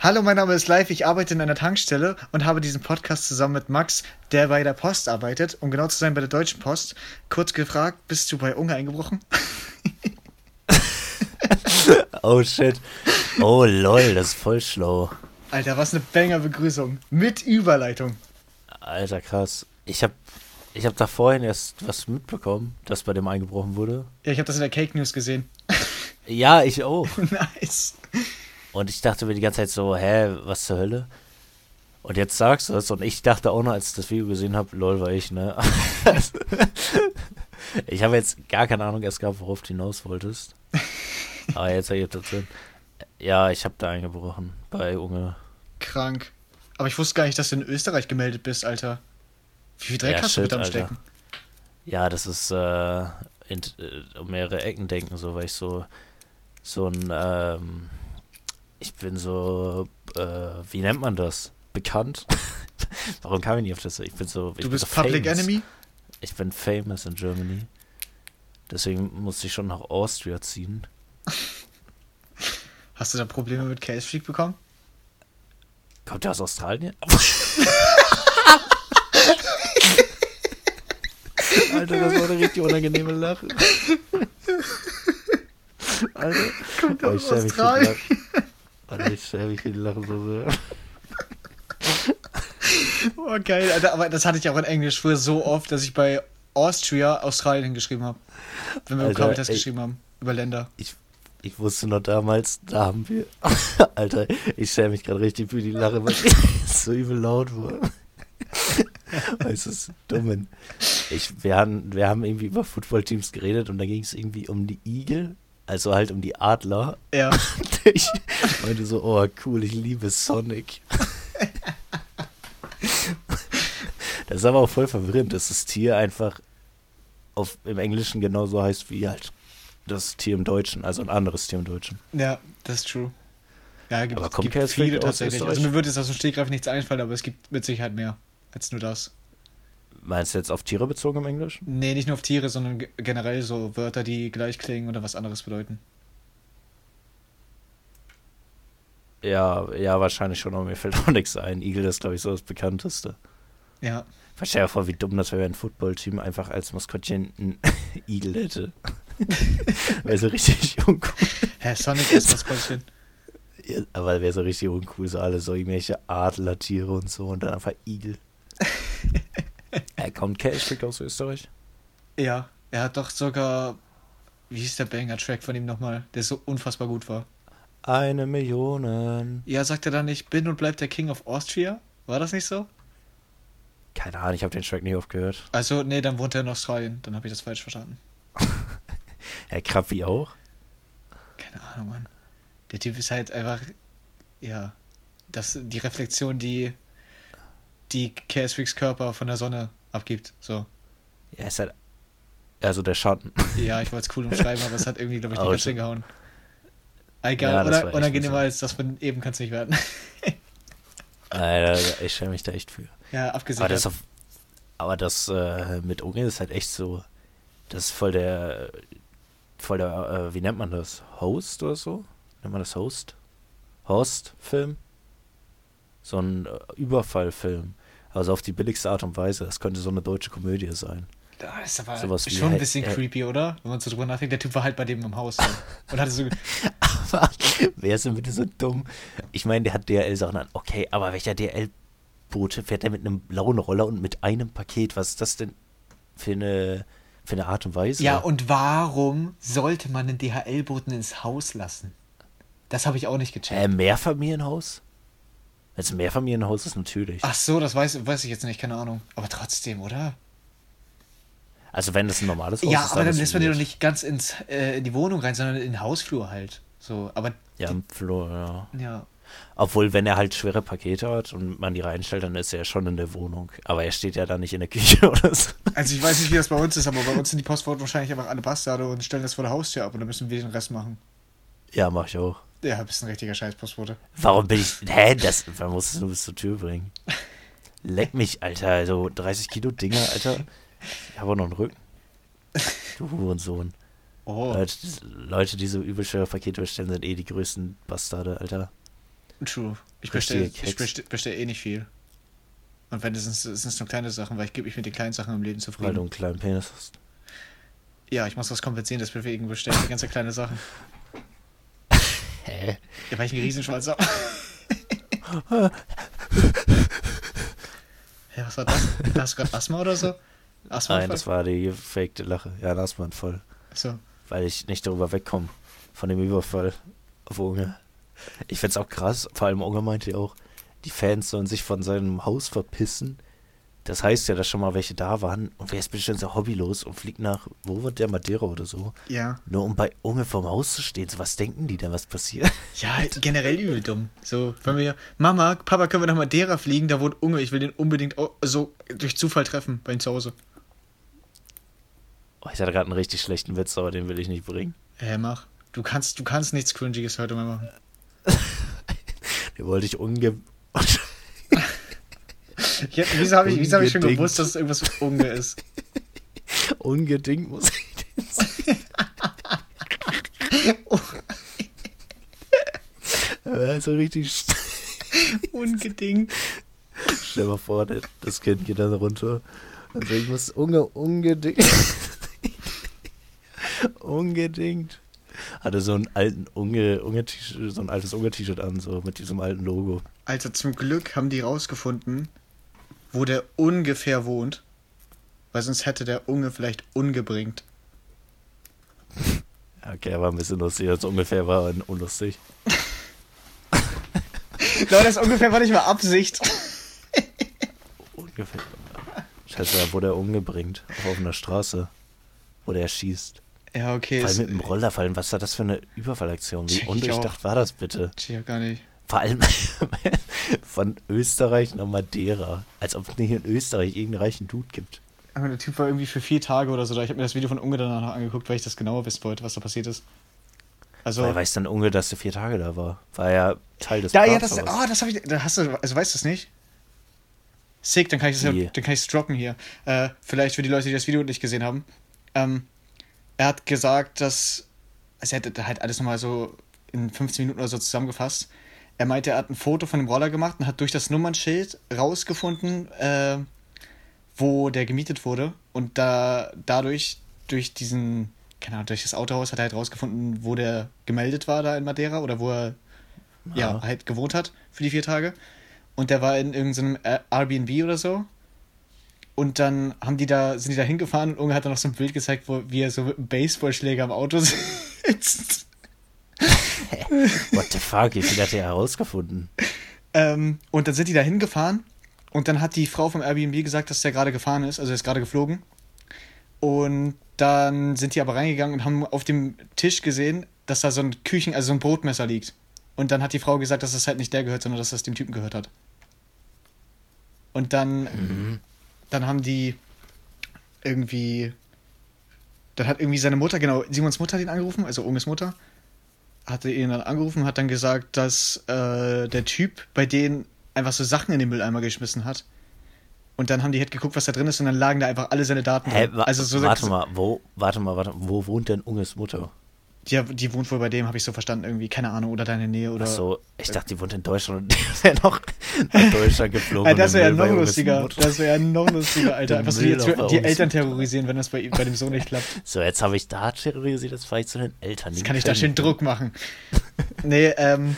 Hallo, mein Name ist Live, ich arbeite in einer Tankstelle und habe diesen Podcast zusammen mit Max, der bei der Post arbeitet, um genau zu sein bei der Deutschen Post. Kurz gefragt, bist du bei Unge eingebrochen? oh shit. Oh lol, das ist voll schlau. Alter, was eine Banger-Begrüßung. Mit Überleitung. Alter, krass. Ich hab, ich hab da vorhin erst was mitbekommen, dass bei dem eingebrochen wurde. Ja, ich habe das in der Cake News gesehen. Ja, ich auch. nice. Und ich dachte mir die ganze Zeit so, hä, was zur Hölle? Und jetzt sagst du es und ich dachte auch noch, als ich das Video gesehen habe, lol, war ich, ne? ich habe jetzt gar keine Ahnung erst gehabt, worauf du hinaus wolltest. Aber jetzt ergibt das Sinn. Ja, ich habe da eingebrochen bei Unge. Krank. Aber ich wusste gar nicht, dass du in Österreich gemeldet bist, Alter. Wie viel Dreck Ja, hast du mit shit, am Alter. Stecken? Ja, das ist äh, in, äh, um mehrere Ecken denken, so, weil ich so so ein ähm, ich bin so äh, wie nennt man das? Bekannt? Warum kam ich nicht auf das? Ich bin so ich Du bin bist so Public famous. Enemy? Ich bin famous in Germany. Deswegen musste ich schon nach Austria ziehen. Hast du da Probleme mit Case Freak bekommen? Kommt der aus Australien? Alter, das war eine richtig unangenehme Lache. Alter. Kommt Oh, ich stell Alter, ich stell mich für die Lache so sehr. Oh, geil, Alter. Aber das hatte ich auch in Englisch früher so oft, dass ich bei Austria Australien geschrieben habe. Wenn wir Alter, Vokabeltest ey. geschrieben haben. Über Länder. Ich, ich wusste noch damals, da haben wir. Alter, ich stell mich gerade richtig für die Lache, weil es so übel laut war. Weil es ist dumm. Ich, wir, haben, wir haben irgendwie über Footballteams geredet und da ging es irgendwie um die Igel, also halt um die Adler. Ja. Ich meinte so, oh cool, ich liebe Sonic. Das ist aber auch voll verwirrend, dass das Tier einfach auf, im Englischen genauso heißt wie halt das Tier im Deutschen, also ein anderes Tier im Deutschen. Ja, das ist true. Ja, gibt, Aber kommt gibt viele tatsächlich. Also mir würde jetzt aus dem Stegreif nichts einfallen, aber es gibt mit Sicherheit mehr als nur das. Meinst du jetzt auf Tiere bezogen im Englischen? Nee, nicht nur auf Tiere, sondern ge- generell so Wörter, die gleich klingen oder was anderes bedeuten. Ja, ja, wahrscheinlich schon, aber mir fällt auch nichts ein. Igel ist, glaube ich, so das bekannteste. Ja. Stell dir vor, wie dumm das wäre, wenn ein Footballteam einfach als Maskottchen einen Igel hätte. wäre so richtig uncool. Hä, Sonic ist das Goldchen. Ja, aber wäre so richtig uncool, so alle so irgendwelche Adlertiere und so und dann einfach Igel. er kommt Cashback aus Österreich? Ja, er hat doch sogar. Wie hieß der Banger-Track von ihm nochmal, der so unfassbar gut war? Eine Million. Ja, sagt er dann nicht, bin und bleib der King of Austria? War das nicht so? Keine Ahnung, ich habe den Track nie oft gehört. Also, nee, dann wohnt er in Australien. Dann habe ich das falsch verstanden. Herr Krabbi auch? Keine Ahnung, Mann. Der Typ ist halt einfach. Ja. Das, die Reflexion, die. Die Freaks Körper von der Sonne abgibt. So. Ja, ist halt. Also der Schatten. Ja, ich wollte es cool umschreiben, aber es hat irgendwie, glaube ich, nicht ganz shit. hingehauen. Egal, Ja, oder, unangenehmer als das von eben kann es nicht werden. Alter, ich stelle mich da echt für. ja, Aber abgesichert. das, auf, aber das äh, mit Unge ist halt echt so. Das ist voll der. Voll der. Äh, wie nennt man das? Host oder so? Nennt man das Host? Host-Film? So ein äh, Überfallfilm. Also auf die billigste Art und Weise. Das könnte so eine deutsche Komödie sein. Das ist aber sowas wie schon ein halt- bisschen äh, creepy, oder? Wenn man so drüber nachdenkt. Der Typ war halt bei dem im Haus. So. Und hatte so. Aber wer ist denn bitte so dumm? Ich meine, der hat DHL-Sachen an. Okay, aber welcher DHL-Bote fährt der mit einem blauen Roller und mit einem Paket? Was ist das denn für eine, für eine Art und Weise? Ja, und warum sollte man den DHL-Boten ins Haus lassen? Das habe ich auch nicht gecheckt. Äh, Mehrfamilienhaus? Ein Mehrfamilienhaus ist, natürlich. Ach so, das weiß, weiß ich jetzt nicht, keine Ahnung. Aber trotzdem, oder? Also wenn das ein normales Haus ja, ist, aber dann ist lässt man den doch nicht ganz ins, äh, in die Wohnung rein, sondern in den Hausflur halt. So, aber Ja, im Flur, ja. ja. Obwohl, wenn er halt schwere Pakete hat und man die reinstellt, dann ist er ja schon in der Wohnung. Aber er steht ja da nicht in der Küche oder so. Also ich weiß nicht, wie das bei uns ist, aber bei uns sind die Postboten wahrscheinlich einfach alle Bastarde und stellen das vor der Haustür ab und dann müssen wir den Rest machen. Ja, mach ich auch. Ja, bist ein richtiger Scheiß-Postbote. Warum bin ich. Hä, das. Man muss es nur bis zur Tür bringen. Leck mich, Alter. Also 30 Kilo Dinger, Alter. Ich habe auch noch einen Rücken. Du Hurensohn. Oh, Leute, Leute, die so übel schwere Pakete bestellen, sind eh die größten Bastarde, Alter. true. Ich bestelle bestell, bestell eh nicht viel. Und wenn es sind es nur kleine Sachen, weil ich gebe mich mit den kleinen Sachen im Leben Weil zufrieden. du einen kleinen Penis hast. Ja, ich muss was kompensieren, deswegen bestelle ich ganz kleine Sachen. Hä? Ja, weil ich einen Riesenschwanz habe. Hä, was war das? Hast du gerade Asthma oder so? Asthma? Nein, das war die gefakte Lache. Ja, ein Asthmaanfall. So. Weil ich nicht darüber wegkomme. Von dem Überfall auf Unge. Ich find's auch krass. Vor allem Unge meinte ja auch, die Fans sollen sich von seinem Haus verpissen. Das heißt ja, dass schon mal welche da waren. Und wer ist bestimmt so hobbylos und fliegt nach, wo wird der Madeira oder so? Ja. Nur um bei Unge vorm Haus zu stehen. So, was denken die denn, was passiert? Ja, generell übel dumm. So, wenn wir, Mama, Papa, können wir nach Madeira fliegen? Da wohnt Unge, ich will den unbedingt so durch Zufall treffen bei ihm zu Hause. Oh, ich hatte gerade einen richtig schlechten Witz, aber den will ich nicht bringen. Hä, mach. Du kannst, du kannst nichts Cringiges heute mehr machen. Den wollte ich unge... Ja, wieso habe ich, wieso hab ich schon gewusst, dass es irgendwas mit Unge ist? Ungedingt muss ich den sagen. Also richtig. Ungedingt. Stell mal vor, das Kind geht dann runter. Also ich muss unge, ungedingt. ungedingt. Hatte so einen alten Unge, Unge so ein altes Unge-T-Shirt an, so mit diesem alten Logo. Also zum Glück haben die rausgefunden, wo der ungefähr wohnt. Weil sonst hätte der Unge vielleicht ungebringt. Ja, Okay, er war ein bisschen lustig, als ungefähr war unlustig. Leute, das ungefähr war nicht mal Absicht. Ungefähr. Scheiße, da wurde er umgebringt. Auf offener Straße. Wo der schießt. Ja, okay. Vor allem Ist, mit dem Roller fallen. Was war das für eine Überfallaktion? Wie Check ich undurchdacht war das bitte? ja gar nicht. Vor allem von Österreich nach Madeira. Als ob es nicht in Österreich irgendeinen reichen Dude gibt. Aber der Typ war irgendwie für vier Tage oder so da. Ich habe mir das Video von Unge danach noch angeguckt, weil ich das genauer wissen wollte, was da passiert ist. Also. Weil weiß dann Unge, dass er vier Tage da war. War ja Teil des ja, ja, das, ah, das habe ich, da hast du, also weißt du das nicht? Sick, dann kann ich das, ja, Wie? dann kann ich es droppen hier. Äh, vielleicht für die Leute, die das Video nicht gesehen haben. Ähm, er hat gesagt, dass, also er hat halt alles nochmal so in 15 Minuten oder so zusammengefasst. Er meinte, er hat ein Foto von dem Roller gemacht und hat durch das Nummernschild rausgefunden, äh, wo der gemietet wurde. Und da dadurch, durch diesen, keine Ahnung, durch das Autohaus hat er halt rausgefunden, wo der gemeldet war da in Madeira oder wo er ja, Ja. halt gewohnt hat für die vier Tage. Und der war in irgendeinem Ä- Airbnb oder so. Und dann haben die da, sind die da hingefahren und Unge hat dann noch so ein Bild gezeigt, wo wie er so mit einem Baseballschläger am Auto sitzt. What the fuck, wie viel hat er herausgefunden? Ähm, und dann sind die da hingefahren und dann hat die Frau vom Airbnb gesagt, dass der gerade gefahren ist, also er ist gerade geflogen. Und dann sind die aber reingegangen und haben auf dem Tisch gesehen, dass da so ein Küchen, also so ein Brotmesser liegt. Und dann hat die Frau gesagt, dass das halt nicht der gehört, sondern dass das dem Typen gehört hat. Und dann, Mhm. dann haben die irgendwie, dann hat irgendwie seine Mutter, genau, Simons Mutter hat ihn angerufen, also Unges Mutter, hatte ihn dann angerufen, hat dann gesagt, dass äh, der Typ bei denen einfach so Sachen in den Mülleimer geschmissen hat. Und dann haben die halt geguckt, was da drin ist, und dann lagen da einfach alle seine Daten Hä, Also so warte mal, wo, warte mal, warte mal, wo wohnt denn Unges Mutter? Die, die wohnt wohl bei dem, habe ich so verstanden, irgendwie, keine Ahnung, oder deine Nähe oder. Ach so, ich dachte, die wohnt in Deutschland und die wäre noch nach Deutschland geflogen. Ja, das wäre ja noch lustiger. Das wäre ja noch lustiger, Alter. Einfach so die uns. Eltern terrorisieren, wenn das bei, bei dem Sohn nicht klappt. So, jetzt habe ich da terrorisiert, jetzt fahre ich zu den Eltern. Jetzt kann ich da schön Druck machen. Nee, ähm,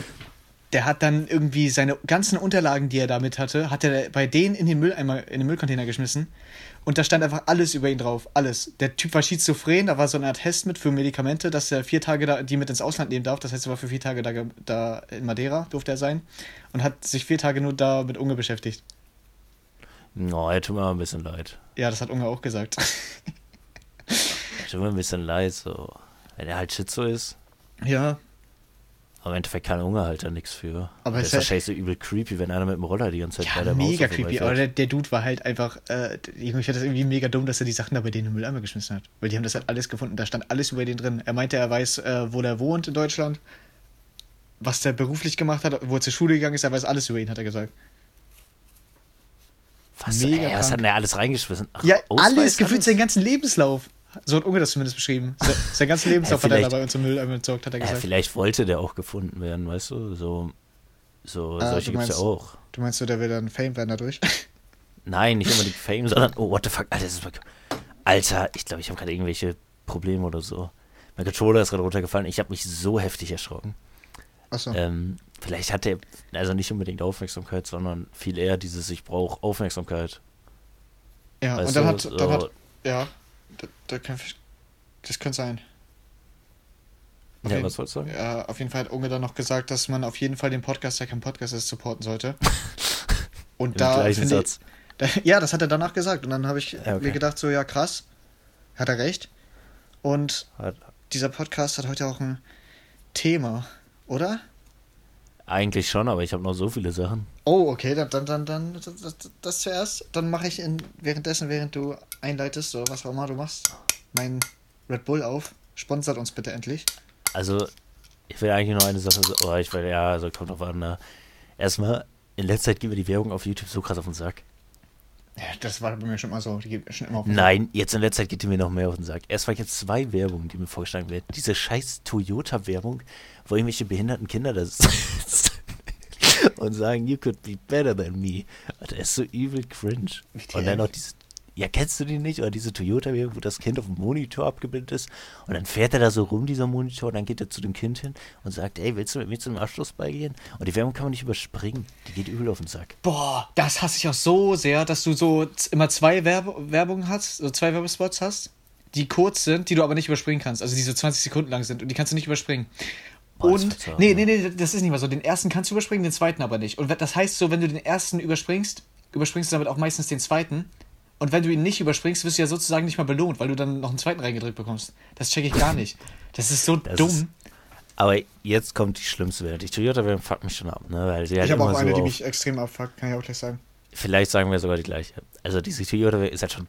der hat dann irgendwie seine ganzen Unterlagen, die er damit hatte, hat er bei denen in den Mülleimer, in den Müllcontainer geschmissen. Und da stand einfach alles über ihn drauf. Alles. Der Typ war schizophren, da war so eine Art Test mit für Medikamente, dass er vier Tage da, die mit ins Ausland nehmen darf. Das heißt, er war für vier Tage da, da in Madeira, durfte er sein. Und hat sich vier Tage nur da mit Unge beschäftigt. No, er tut mir ein bisschen leid. Ja, das hat Unge auch gesagt. Tut mir ein bisschen leid, so. Wenn er halt Schizo ist, ja, aber im Endeffekt kann Unge halt da nichts für. Aber das ist wahrscheinlich so übel creepy, wenn einer mit dem Roller die ganze Zeit bei Ja, der Maus mega creepy. Aber der, der Dude war halt einfach, äh, ich finde das irgendwie mega dumm, dass er die Sachen da bei denen im Mülleimer geschmissen hat. Weil die haben das halt alles gefunden. Da stand alles über den drin. Er meinte, er weiß, äh, wo der wohnt in Deutschland, was der beruflich gemacht hat, wo er zur Schule gegangen ist. Er weiß alles über ihn, hat er gesagt. Was, mega ey, was hat denn der alles reingeschmissen? Ach, Ja, Ausweis, alles, gefühlt seinen ganzen Lebenslauf. So hat Unge das zumindest beschrieben. Se- Sein ganzen Lebenslauf hat er vielleicht- da bei uns im Mülleimer entsorgt, hat er Ja, gesagt. vielleicht wollte der auch gefunden werden, weißt du? So, So, Ah, solche du gibt's ja auch. Du meinst so, der will dann Fame werden dadurch? Nein, nicht unbedingt Fame, sondern, oh, what the fuck, Alter, das ist mal, Alter, ich glaube, ich habe gerade irgendwelche Probleme oder so. Mein Controller ist gerade runtergefallen, ich habe mich so heftig erschrocken. Achso. Ähm, vielleicht hat er, also nicht unbedingt Aufmerksamkeit, sondern viel eher dieses, ich brauche Aufmerksamkeit. ja, weißt und dann du, hat, dann so- hat, ja, da, da kann, das könnte sein. Ja, Okay. was wolltest du sagen? Ja, auf jeden Fall hat Unge dann noch gesagt, dass man auf jeden Fall den Podcast, der kein Podcast ist, supporten sollte. Und Im da gleichen ich, Satz. da, ja, das hat er danach gesagt. Und dann habe ich Ja, okay. mir gedacht, so, ja, krass. Hat er recht. Und Hat, dieser Podcast hat heute auch ein Thema, oder? Eigentlich schon, aber ich habe noch so viele Sachen. Oh, okay, dann, dann, dann, dann das, das, zuerst. Dann mache ich in, währenddessen, während du einleitest oder was auch immer du machst, mein Red Bull auf. Sponsert uns bitte endlich. Also, ich will eigentlich nur eine Sache, oh, ich will, ja, also kommt drauf an, ne? Erstmal, in letzter Zeit geht mir die Werbung auf YouTube so krass auf den Sack. Ja, das war bei mir schon mal so. Die geht schon immer auf den Nein, jetzt in letzter Zeit geht die mir noch mehr auf den Sack. Erst war jetzt zwei Werbungen, die mir vorgeschlagen werden. Diese scheiß Toyota-Werbung, wo irgendwelche behinderten Kinder da sitzen und sagen, you could be better than me. Das ist so übel cringe. Und dann noch diese, ja, kennst du die nicht? Oder diese Toyota-Werbung, wo das Kind auf dem Monitor abgebildet ist und dann fährt er da so rum, dieser Monitor, und dann geht er zu dem Kind hin und sagt, ey, willst du mit mir zum Abschlussball gehen? Und die Werbung kann man nicht überspringen. Die geht übel auf den Sack. Boah, das hasse ich auch so sehr, dass du so immer zwei Werbe Werbungen hast, so zwei Werbespots hast, die kurz sind, die du aber nicht überspringen kannst. Also die so 20 Sekunden lang sind und die kannst du nicht überspringen. Boah, und, nee, ne? nee, nee, das ist nicht mal so. Den ersten kannst du überspringen, den zweiten aber nicht. Und das heißt so, wenn du den ersten überspringst, überspringst du damit auch meistens den zweiten. Und wenn du ihn nicht überspringst, wirst du ja sozusagen nicht mal belohnt, weil du dann noch einen zweiten reingedrückt bekommst. Das check ich gar nicht. Das ist so Das dumm. ist- Aber jetzt kommt die schlimmste Werbung. Die Toyota-Werbung fuckt mich schon ab, ne? Weil sie halt ich habe immer auch eine, so die auf, mich extrem abfuckt, kann ich auch gleich sagen. Vielleicht sagen wir sogar die gleiche. Also diese Toyota ist halt schon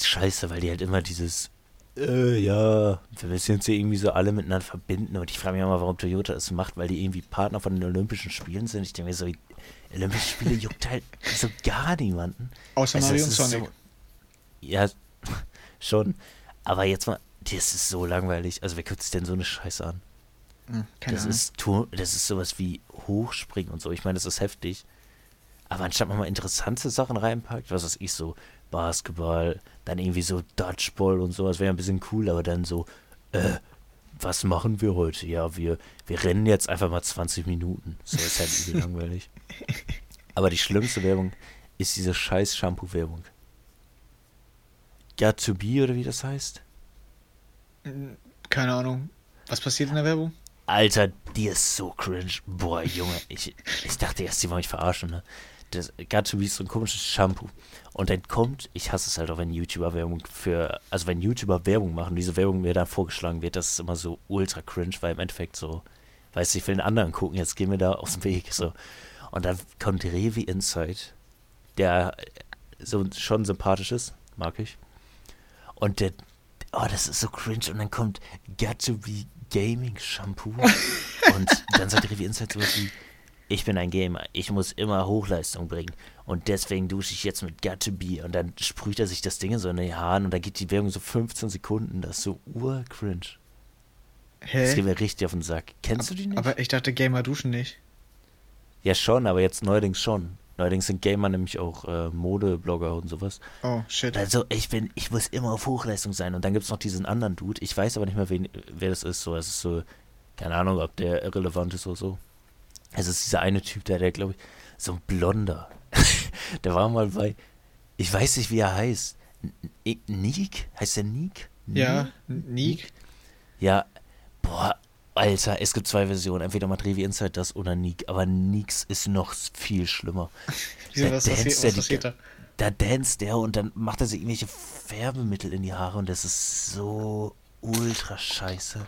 scheiße, weil die halt immer dieses äh, ja, wir müssen uns hier irgendwie so alle miteinander verbinden. Und ich frage mich immer, warum Toyota es macht, weil die irgendwie Partner von den Olympischen Spielen sind. Ich denke mir so, die Olympischen Spiele juckt halt so gar niemanden. Außer Also, Mario und Sonic. So, ja, schon. Aber jetzt mal, das ist so langweilig. Also wer guckt sich denn so eine Scheiße an? Hm, keine das Ahnung. ist das ist sowas wie Hochspringen und so. Ich meine, das ist heftig. Aber anstatt man mal interessante Sachen reinpackt, was weiß ich, so Basketball, dann irgendwie so Dodgeball und so, das wäre ein bisschen cool, aber dann so, äh, was machen wir heute? Ja, wir, wir rennen jetzt einfach mal 20 Minuten. So ist halt übel langweilig. Aber die schlimmste Werbung ist diese scheiß Shampoo-Werbung. Be oder wie das heißt? Keine Ahnung. Was passiert in der Werbung? Alter, die ist so cringe. Boah, Junge, ich, ich dachte erst, die wollen mich verarschen, ne? Das to be so ein komisches Shampoo. Und dann kommt, ich hasse es halt auch, wenn YouTuber Werbung für, also wenn YouTuber Werbung machen, diese Werbung mir dann vorgeschlagen wird, das ist immer so ultra cringe, weil im Endeffekt so, weißt du, ich will den anderen gucken, jetzt gehen wir da aus dem Weg, so. Und dann kommt Revi Insight, der so schon sympathisch ist, mag ich. Und der, oh, das ist so cringe. Und dann kommt Got to be Gaming Shampoo. und dann sagt Revi Insight sowas wie, ich bin ein Gamer, ich muss immer Hochleistung bringen. Und deswegen dusche ich jetzt mit Got to be. Und dann sprüht er sich das Ding in so in die Haaren und dann geht die Werbung so 15 Sekunden. Das ist so ur-cringe. Das geht Hä? mir richtig auf den Sack. Kennst du die nicht? Aber ich dachte, Gamer duschen nicht. ja, schon, aber jetzt neuerdings schon. Neuerdings sind Gamer nämlich auch äh, Modeblogger und sowas. Oh, shit. Also ich bin, ich muss immer auf Hochleistung sein. Und dann gibt es noch diesen anderen Dude. Ich weiß aber nicht mehr, wen, wer das ist. So, es ist so, keine Ahnung, ob der irrelevant ist oder so. Es ist dieser eine Typ, der, der glaube ich, so ein Blonder. der war mal bei, ich weiß nicht, wie er heißt. Nick? Heißt der Nick? Ja? Nick. Ja, boah, Alter, es gibt zwei Versionen. Entweder macht Revi Inside das oder Nick. Aber Nix ist noch viel schlimmer. Wieso, Da was, er ga- da? Da der und dann macht er sich irgendwelche Färbemittel in die Haare und das ist so ultra scheiße.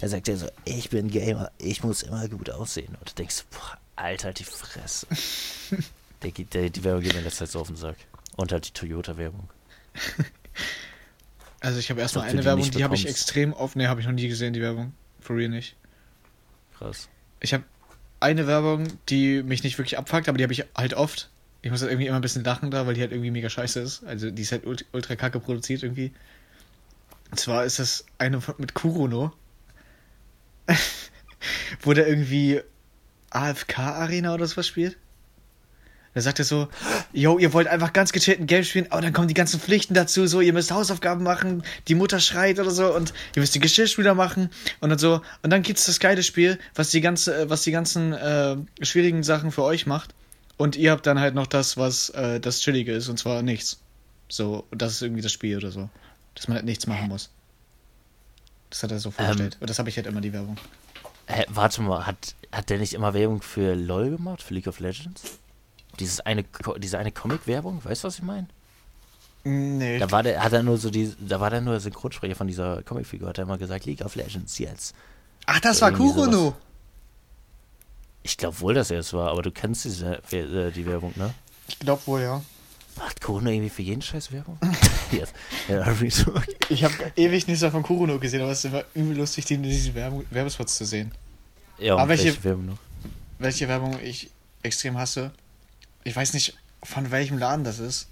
Da sagt er so, ich bin Gamer, ich muss immer gut aussehen. Und du denkst, boah, Alter, die Fresse. der, der, die Werbung geht mir in letzter Zeit so auf den Sack. Und halt die Toyota-Werbung. Also ich habe erstmal eine die Werbung, die habe ich extrem oft. Ne, habe ich noch nie gesehen, die Werbung. For real nicht. Krass. Ich habe eine Werbung, die mich nicht wirklich abfuckt, aber die habe ich halt oft. Ich muss halt irgendwie immer ein bisschen lachen da, weil die halt irgendwie mega scheiße ist. Also die ist halt ult- ultra kacke produziert irgendwie. Und zwar ist das eine mit Kurono. wo der irgendwie AFK-Arena oder sowas spielt. Da sagt er so, yo, ihr wollt einfach ganz gechillt ein Game spielen, aber dann kommen die ganzen Pflichten dazu, so, ihr müsst Hausaufgaben machen, die Mutter schreit oder so und ihr müsst die Geschirrspüler machen und dann so, und dann gibt's das geile Spiel, was die ganze, was die ganzen äh, schwierigen Sachen für euch macht und ihr habt dann halt noch das, was äh, das Chillige ist und zwar nichts. So, das ist irgendwie das Spiel oder so. Dass man halt nichts machen muss. Das hat er so vorgestellt. und das habe ich halt immer die Werbung. Hä, warte mal, hat, hat der nicht immer Werbung für LOL gemacht, für League of Legends? Dieses eine, diese eine Comic-Werbung, weißt du, was ich meine? Nee. Da war der, hat er nur so die, da war der nur Synchronsprecher von dieser Comicfigur, hat er immer gesagt, League of Legends jetzt. Ach, das war irgendwie Kurono. Ich glaube wohl, dass er es war, aber du kennst diese, äh, die Werbung, ne? Ich glaube wohl, ja. Macht Corona irgendwie für jeden Scheiß Werbung? yes. ja, so. Ich habe ewig nichts mehr von Kurono gesehen, aber es ist immer übel lustig, die, diese Werbung, Werbespots zu sehen. Ja, und Aber welche- welche Werbung noch? Welche Werbung ich extrem hasse. Ich weiß nicht, von welchem Laden das ist.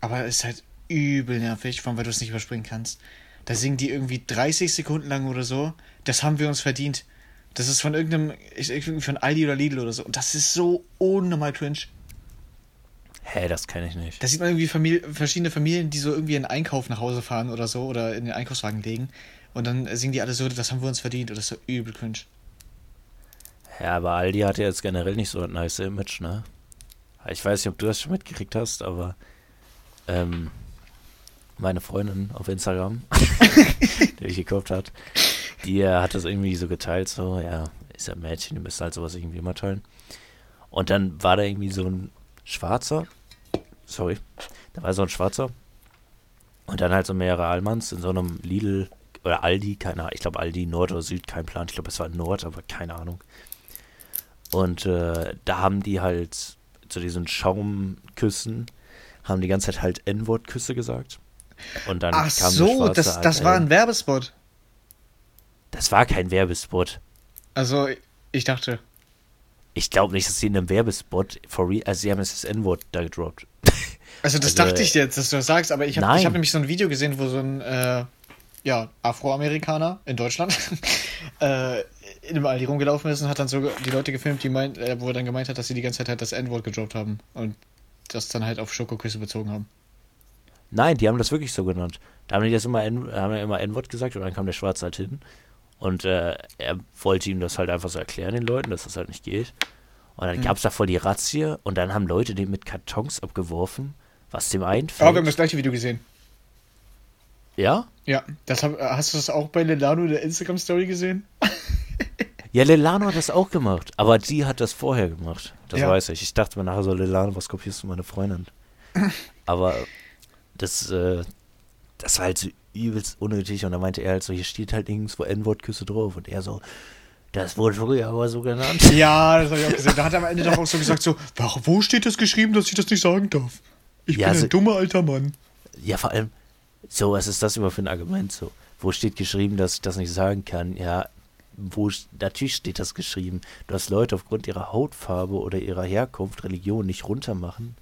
Aber es ist halt übel nervig, vor allem weil du es nicht überspringen kannst. Da singen die irgendwie 30 Sekunden lang oder so. Das haben wir uns verdient. Das ist von irgendeinem, ich, irgendwie von Aldi oder Lidl oder so. Und das ist so unnormal cringe. Hä, das kenne ich nicht. Da sieht man irgendwie Familie, verschiedene Familien, die so irgendwie einen Einkauf nach Hause fahren oder so oder in den Einkaufswagen legen. Und dann singen die alle so, das haben wir uns verdient. Und das ist so übel cringe. Ja, aber Aldi hat ja jetzt generell nicht so ein nice Image, ne? Ich weiß nicht, ob du das schon mitgekriegt hast, aber ähm, meine Freundin auf Instagram, die mich gekauft hat, die äh, hat das irgendwie so geteilt, so, ja, ist ja ein Mädchen, die müssen halt sowas irgendwie immer teilen. Und dann war da irgendwie so ein Schwarzer, sorry, da war so ein Schwarzer und dann halt so mehrere Allmanns in so einem Lidl oder Aldi, keine Ahnung, ich glaube Aldi, Nord oder Süd, kein Plan, ich glaube es war Nord, aber keine Ahnung. Und äh, da haben die halt zu diesen Schaumküssen, haben die ganze Zeit halt N-Wort-Küsse gesagt. Und dann Ach kam so, Schwarze das, halt, das war ein Werbespot. Das war kein Werbespot. Also, ich dachte. Ich glaube nicht, dass sie in einem Werbespot for real, also sie haben jetzt das N-Wort da gedroppt. Also das Also, dachte ich jetzt, dass du das sagst, aber ich habe hab nämlich so ein Video gesehen, wo so ein äh, ja, Afroamerikaner in Deutschland äh, in einem Aldi rumgelaufen ist und hat dann so die Leute gefilmt, die meint, äh, wo er dann gemeint hat, dass sie die ganze Zeit halt das N-Wort gedroppt haben und das dann halt auf Schokoküsse bezogen haben. Nein, die haben das wirklich so genannt. Da haben die das immer, N, haben ja immer N-Wort gesagt und dann kam der Schwarze halt hin. Und äh, er wollte ihm das halt einfach so erklären, den Leuten, dass das halt nicht geht. Und dann Hm. gab es da voll die Razzie und dann haben Leute den mit Kartons abgeworfen, was dem Aber einfällt. wir haben das gleiche Video gesehen. ja? Ja, das hab, hast du das auch bei Lelano in der Instagram-Story gesehen? Ja, Lelano hat das auch gemacht, aber die hat das vorher gemacht. Das Ja. weiß ich. Ich dachte mir nachher so, Lelano, was kopierst du meine Freundin? aber das, äh, das war halt so übelst unnötig und da meinte er halt so, hier steht halt nirgendwo N-Wort-Küsse drauf und er so, das wurde früher aber so genannt. Ja, das habe ich auch gesehen. Da hat er am Ende doch auch so gesagt, so, "Warum- wo steht das geschrieben, dass ich das nicht sagen darf? Ich Ja, bin so- ein dummer alter Mann. Ja, vor allem, so, was ist das immer für ein Argument? So, wo steht geschrieben, dass ich das nicht sagen kann? Ja, wo, natürlich steht das geschrieben. Du hast Leute aufgrund ihrer Hautfarbe oder ihrer Herkunft, Religion nicht runtermachen.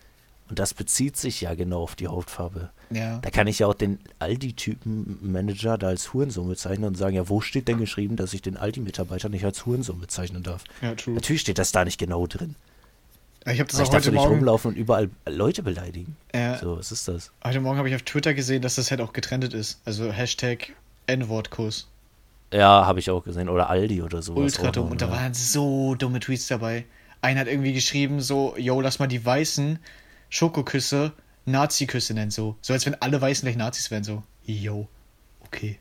Und das bezieht sich ja genau auf die Hautfarbe. Ja. Da kann ich ja auch den Aldi-Typen-Manager da als Hurensohn bezeichnen und sagen, ja, wo steht denn geschrieben, dass ich den Aldi-Mitarbeiter nicht als Hurensohn bezeichnen darf? Ja, true. Natürlich steht das da nicht genau drin. Ich habe das Aber ich auch darf heute doch nicht Morgen. rumlaufen und überall Leute beleidigen. Äh, So, was ist das? Heute Morgen habe ich auf Twitter gesehen, dass das halt auch getrennt ist. Also Hashtag N-Wort-Kurs. Ja, habe ich auch gesehen. Oder Aldi oder sowas. Ultra dumm. noch, Und da waren so dumme Tweets dabei. Einer hat irgendwie geschrieben, so, yo, lass mal die Weißen Schokoküsse Nazi-Küsse nennen, so. So als wenn alle Weißen gleich Nazis wären, so. Yo, okay.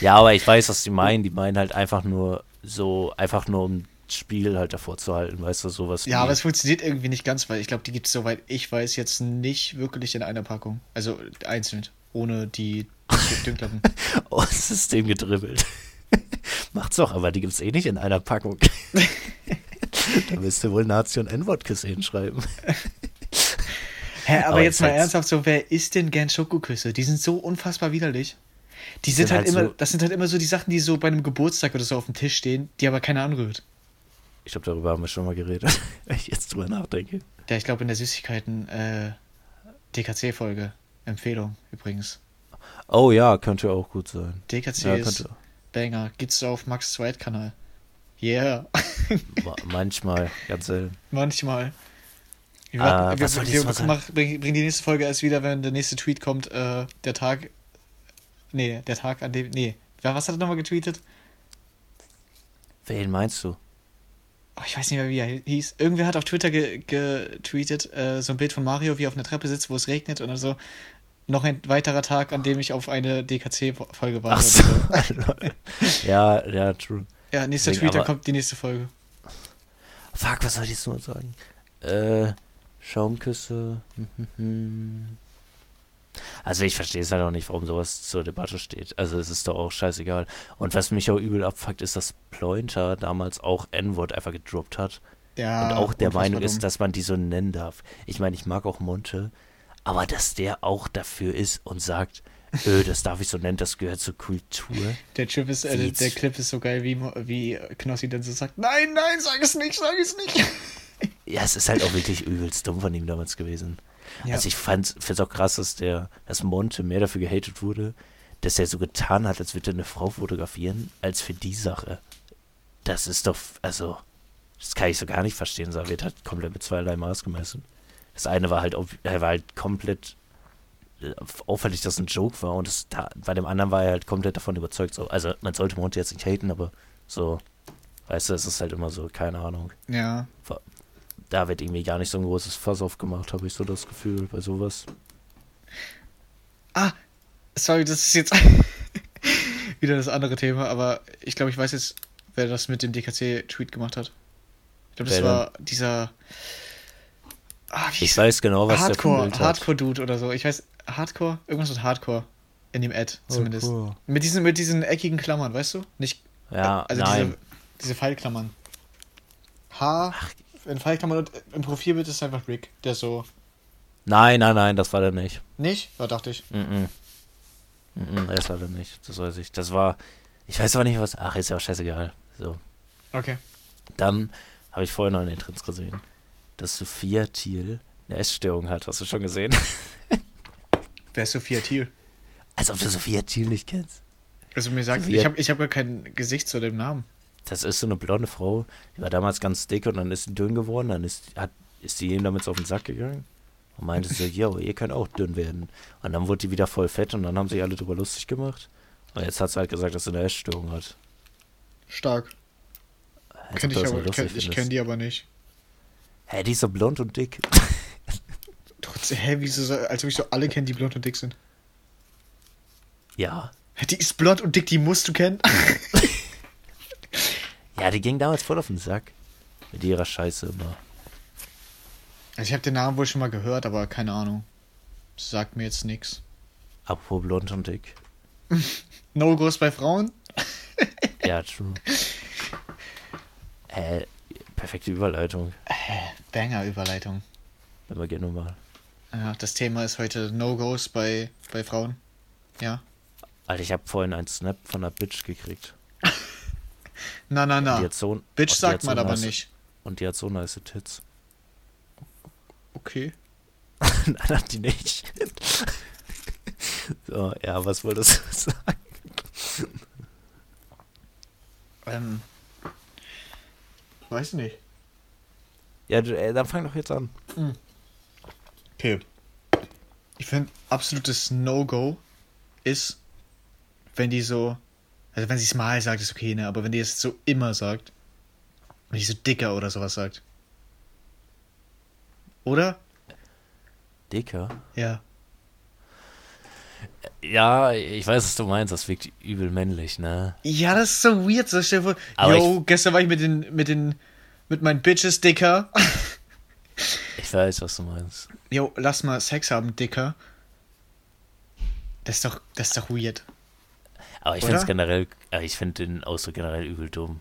Ja, aber ich weiß, was die meinen. Die meinen halt einfach nur so, einfach nur um das Spiel halt davor zu halten, weißt du, sowas. Ja, aber es funktioniert irgendwie nicht ganz, weil ich glaube, die gibt es, soweit ich weiß, jetzt nicht wirklich in einer Packung. Also einzeln, ohne die Dünklappen. Oh, System gedribbelt. Macht's doch, aber die gibt's eh nicht in einer Packung. da müsst ihr wohl Nazi und N-Wort-Küsse hinschreiben. Hä, aber, Aber jetzt mal ernsthaft so, wer isst denn gern Schokoküsse? Die sind so unfassbar widerlich. Die sind, Sind halt, halt immer, so- das sind halt immer so die Sachen, die so bei einem Geburtstag oder so auf dem Tisch stehen, die aber keiner anrührt. Ich glaube, darüber haben wir schon mal geredet, wenn ich jetzt drüber nachdenke. Ja, ich glaube in der Süßigkeiten äh, DKC-Folge. Empfehlung übrigens. Oh ja, könnte auch gut sein. DKC Ja, ist. Banger. Gibt's auf Max Zweit-Kanal. Yeah. Ma- Manchmal, ganz selten. Manchmal. Wir, Ah, warten- wir, was wollte ich wir, jetzt mal sagen? mach, bring, bring die nächste Folge erst wieder, wenn der nächste Tweet kommt. Äh, der Tag. Nee, der Tag an dem. Nee. Was hat er nochmal getweetet? Wen meinst du? Oh, ich weiß nicht mehr, wie er hieß. Irgendwer hat auf Twitter ge getweetet, äh, so ein Bild von Mario, wie er auf einer Treppe sitzt, wo es regnet und dann so. Noch ein weiterer Tag, an dem ich auf eine DKC-Folge warte. So. ja, ja, true. Ja, nächster Deswegen Tweet, dann kommt die nächste Folge. Fuck, was soll ich jetzt nur sagen? Äh, Schaumküsse. Also ich verstehe es halt auch nicht, warum sowas zur Debatte steht. Also es ist doch auch scheißegal. Und was mich auch übel abfuckt, ist, dass Plointer damals auch N-Wort einfach gedroppt hat. Ja, und auch der Meinung ist, dass man die so nennen darf. Ich meine, ich mag auch Monte, aber dass der auch dafür ist und sagt, öh, das darf ich so nennen, das gehört zur Kultur. Der Clip ist, äh, der Clip ist so geil, wie, wie Knossi dann so sagt: Nein, nein, sag es nicht, sag es nicht. Ja, es ist halt auch wirklich übelst dumm von ihm damals gewesen. Ja. Also ich fand es auch krass, dass der, dass Monte mehr dafür gehatet wurde, dass er so getan hat, als würde er eine Frau fotografieren, als für die Sache. Das ist doch, also, das kann ich so gar nicht verstehen. Er wird halt komplett mit zweierlei Maß gemessen. Das eine war halt, er war halt komplett äh, auffällig, dass es ein Joke war und das, da, bei dem anderen war er halt komplett davon überzeugt. So. Also man sollte Monte jetzt nicht haten, aber so, weißt du, es ist halt immer so, keine Ahnung Ja. da wird irgendwie gar nicht so ein großes Fass aufgemacht, habe ich so das Gefühl bei sowas. Ah, sorry, das ist jetzt wieder das andere Thema, aber ich glaube, ich weiß jetzt, wer das mit dem DKC-Tweet gemacht hat. Ich glaube, das Wer war dieser. Wie Ich weiß genau, was der für ein Hardcore, Bild hat. Hardcore-Dude oder so. Ich weiß, Hardcore? Irgendwas mit Hardcore. In dem Ad Oh, zumindest. cool. Mit, diesen, mit diesen eckigen Klammern, weißt du? Nicht. Ja, also nein. diese, diese Pfeilklammern. H. In Pfeilklammern und im Profilbild ist einfach Rick, der so. Nein, nein, nein, das war der nicht. Nicht? Ja, dachte ich. Mhm. Mhm, das war der nicht. Das weiß ich. Das war. Ich weiß aber nicht, was. Ach, ist ja auch scheißegal. So. Okay. Dann habe ich vorhin noch in den Trends gesehen, dass Sophia Thiel eine Essstörung hat. Hast du schon gesehen? Wer ist Sophia Thiel? Als ob du Sophia Thiel nicht kennst. Also mir sagt, Sophia- ich habe ich hab gar kein Gesicht zu dem Namen. Das ist so eine blonde Frau, die war damals ganz dick und dann ist sie dünn geworden, dann ist, hat, ist sie ihm damit auf den Sack gegangen und meinte so, yo, ihr könnt auch dünn werden. Und dann wurde die wieder voll fett und dann haben sich alle drüber lustig gemacht. Und jetzt hat sie halt gesagt, dass sie eine Essstörung hat. Stark. Als Kenn ich aber, kenn, ich kenne die aber nicht. Hä, die ist so blond und dick. Trotzdem, hä, wieso so, als ob ich so alle kenne, die blond und dick sind. Ja. Hä, Die ist blond und dick, die musst du kennen. Ja, die ging damals voll auf den Sack. Mit ihrer Scheiße immer. Also ich habe den Namen wohl schon mal gehört, aber keine Ahnung. Sagt mir jetzt nichts. Apropos blond und dick. No-Gos bei Frauen? Ja, true. Hä, perfekte Überleitung. Banger-Überleitung. Wenn wir gerne mal. Ja, das Thema ist heute No-Gos bei, bei Frauen. Ja. Alter, ich habe vorhin einen Snap von einer Bitch gekriegt. Na, na, na. so, Bitch sagt hat so man aber nice- nicht. Und die hat so nice Tits. Okay. Nein, hat die nicht. so, ja, was wolltest du sagen? Ähm. Weiß nicht. Ja, ey, dann fang doch jetzt an. Okay. Ich finde, absolutes No-Go ist, wenn die so. Also, wenn sie es mal sagt, ist okay, ne? Aber wenn die es so immer sagt. Wenn die so dicker oder sowas sagt. Oder? Dicker? Ja. Ja, ich weiß, was du meinst. Das wirkt übel männlich, ne? Ja, das ist so weird. So, stell dir vor, Aber yo, gestern war ich mit den, mit den, mit meinen Bitches dicker. Ich weiß, was du meinst. yo, lass mal Sex haben, dicker. Das ist doch, das ist doch weird. Aber ich finde es generell, äh, ich finde den Ausdruck generell übel dumm.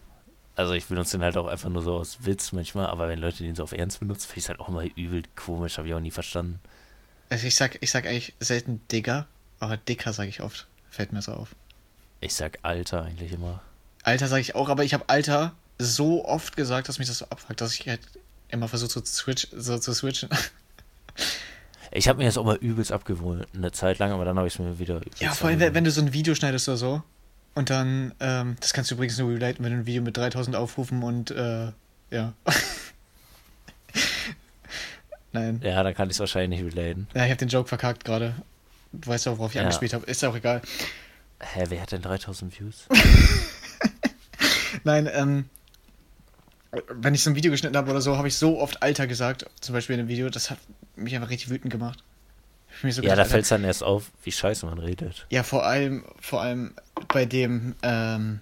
Also ich benutze den halt auch einfach nur so aus Witz manchmal, aber wenn Leute den so auf Ernst benutzen, finde ich es halt auch immer übel komisch, habe ich auch nie verstanden. Also ich sag, ich sag eigentlich selten Digger, aber dicker sage ich oft. Fällt mir so auf. Ich sag Alter eigentlich immer. Alter sage ich auch, aber ich habe Alter so oft gesagt, dass mich das so abfuckt, dass ich halt immer versuche so, zu switch, so zu switchen. Ich habe mir das auch mal übelst abgewohnt, eine Zeit lang, aber dann habe ich es mir wieder Ja, vor allem, wenn du so ein Video schneidest oder so Und dann, ähm, das kannst du übrigens nur relaten, wenn du ein Video mit 3000 Aufrufen und, äh, ja. Nein. Ja, dann kann ich es wahrscheinlich nicht relaten. Ja, ich habe den Joke verkackt gerade. Du weißt auch, worauf ich Ja. angespielt habe. Ist auch egal. Hä, wer hat denn 3000 Views? Nein, ähm, wenn ich so ein Video geschnitten habe oder so, habe ich so oft Alter gesagt, zum Beispiel in einem Video, das hat mich einfach richtig wütend gemacht. So ja, da gedacht, fällt es dann erst auf, wie scheiße man redet. Ja, vor allem, vor allem bei dem ähm,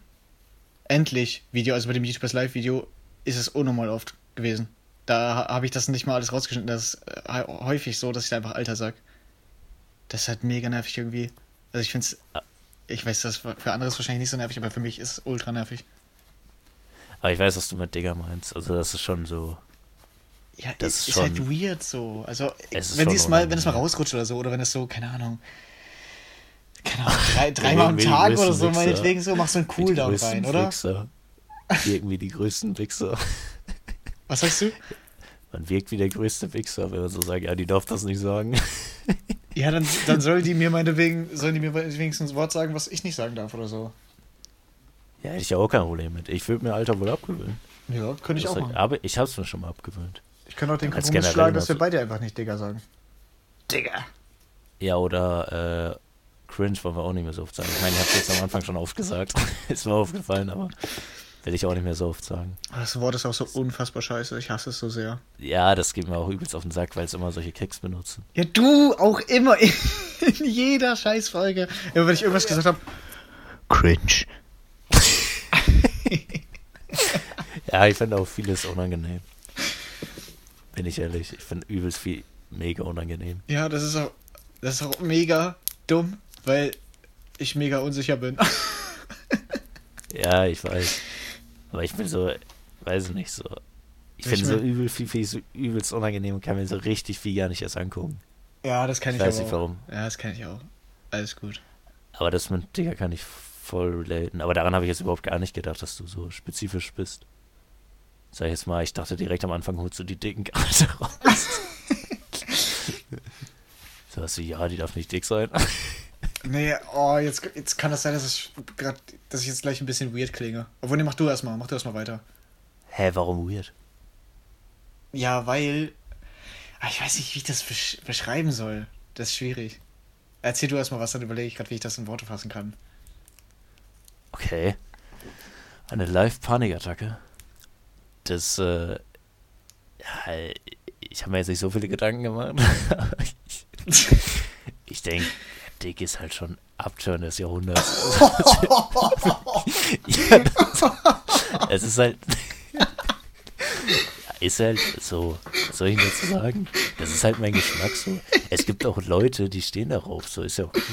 endlich Video, also bei dem YouTubers Live Video, ist es unnormal oft gewesen. Da ha- habe ich das nicht mal alles rausgeschnitten. Das ist äh, häufig so, dass ich da einfach Alter sag. Das ist halt mega nervig irgendwie. Also ich finde es, ich weiß, das für andere ist wahrscheinlich nicht so nervig, aber für mich ist es ultra nervig. Aber ich weiß, was du mit Digger meinst. Also das ist schon so. Ja, Das ist, ist ist schon- halt weird so. Also wenn es mal, wenn es mal rausrutscht oder so, oder wenn es so, keine Ahnung. Keine Ahnung, drei, dreimal am Irgendwie Tag oder so, Wichser. meinetwegen so, machst du einen Cooldown rein, oder? Wichser. Wirken wie die größten Wichser. Was sagst du? Man wirkt wie der größte Wichser, wenn man so sagt, ja, die darf das nicht sagen. Ja, dann, dann soll die mir meinetwegen, sollen die mir wenigstens ein Wort sagen, was ich nicht sagen darf oder so. Ja, hätte ich ja auch kein Problem mit. Ich würde mir Alter wohl abgewöhnen. Ja, könnte ich Das auch machen. Aber ich hab's mir schon mal abgewöhnt. Ich kann auch den Als Kompromiss schlagen, dass wir beide einfach nicht Digga sagen. Digga. Ja, oder äh, Cringe wollen wir auch nicht mehr so oft sagen. Ich meine, ich hab's jetzt am Anfang schon oft gesagt. Ist mir aufgefallen, aber will ich auch nicht mehr so oft sagen. Das Wort ist auch so unfassbar scheiße. Ich hasse es so sehr. Ja, das geht mir auch übelst auf den Sack, weil es immer solche Kicks benutzen. Ja, du auch immer in, in jeder Scheißfolge. Immer wenn ich irgendwas gesagt habe. Cringe. ja, ich finde auch vieles unangenehm. Bin ich ehrlich. Ich finde übelst viel mega unangenehm. Ja, das ist auch, das ist auch mega dumm, weil ich mega unsicher bin. Ja, ich weiß. Aber ich bin so, weiß ich nicht so. Ich Ich finde so übel viel, viel so übelst unangenehm und kann mir so richtig viel gar nicht erst angucken. ja, das kann Ich ich, weiß aber nicht auch. warum. Ja, das kann ich auch. Alles gut. Aber das mit Digga kann ich voll relaten. Aber daran habe ich jetzt überhaupt gar nicht gedacht, dass du so spezifisch bist. Sag ich jetzt mal, ich dachte direkt am Anfang holst du die dicken Karte raus. so hast du, ja, die darf nicht dick sein. Nee, oh, jetzt, jetzt kann das sein, dass ich grad, dass ich jetzt gleich ein bisschen weird klinge. Obwohl, nee, mach du erstmal, mach du erstmal weiter. Hä, warum weird? Ja, weil. Ah, Ich weiß nicht, wie ich das besch beschreiben soll. Das ist schwierig. Erzähl du erstmal was, dann überlege ich gerade, wie ich das in Worte fassen kann. Okay. Eine Live-Panikattacke. Das, äh, ja, ich habe mir jetzt nicht so viele Gedanken gemacht. ich denke, Dick ist halt schon Abturn des Jahrhunderts. ja, es ist halt. ist halt so, was soll ich denn dazu sagen? Das ist halt mein Geschmack so. Es gibt auch Leute, die stehen darauf, so ist ja auch gut.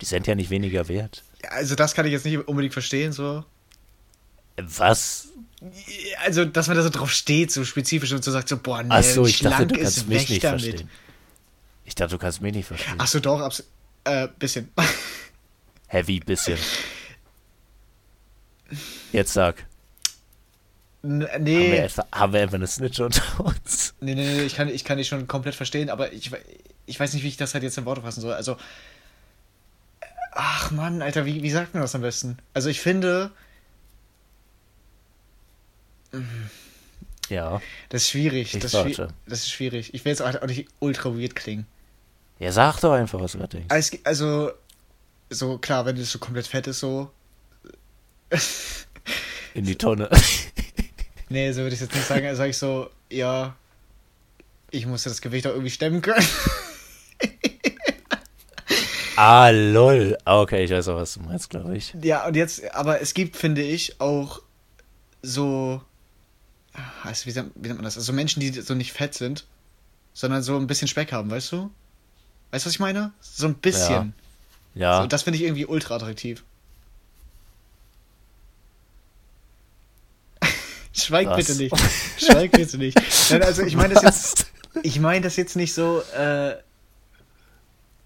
Die sind ja nicht weniger wert. Also, das kann ich jetzt nicht unbedingt verstehen, so. Was? Also, dass man da so drauf steht, so spezifisch und so sagt, so, boah, nee, Ach so, ich dachte, du kannst mich nicht damit. verstehen. Ich dachte, du kannst mich nicht verstehen. Ach so, doch, abs äh, bisschen. Heavy bisschen. Jetzt sag. N Haben, wir nee, etwa, haben wir etwa eine Snitch unter uns? nee, nee, nee, ich kann, ich kann dich schon komplett verstehen, aber ich, ich weiß nicht, wie ich das halt jetzt in Worte fassen soll. Also, ach Mann, Alter, wie, wie sagt man das am besten? Also, ich finde, Ja. das ist schwierig. Ich Das ist, schwi- das ist schwierig. Ich will jetzt auch nicht ultra weird klingen. Ja, sag doch einfach, was du gerade denkst. Also, also, so klar, wenn es so komplett fett ist, so. In die Tonne. Nee, so würde ich jetzt nicht sagen. Also sage ich so, ja, ich musste das Gewicht auch irgendwie stemmen können. ah, lol. Ah, okay, ich weiß auch, was du meinst, glaube ich. ja, und jetzt, aber es gibt, finde ich, auch so, also wie, wie nennt man das? Also Menschen, die so nicht fett sind, sondern so ein bisschen Speck haben, weißt du? Weißt du, was ich meine? So ein bisschen. Ja. So, das finde ich irgendwie ultra attraktiv. Schweig Was? bitte nicht. Schweig bitte nicht. Nein, also ich meine das jetzt, ich meine das jetzt nicht so, äh,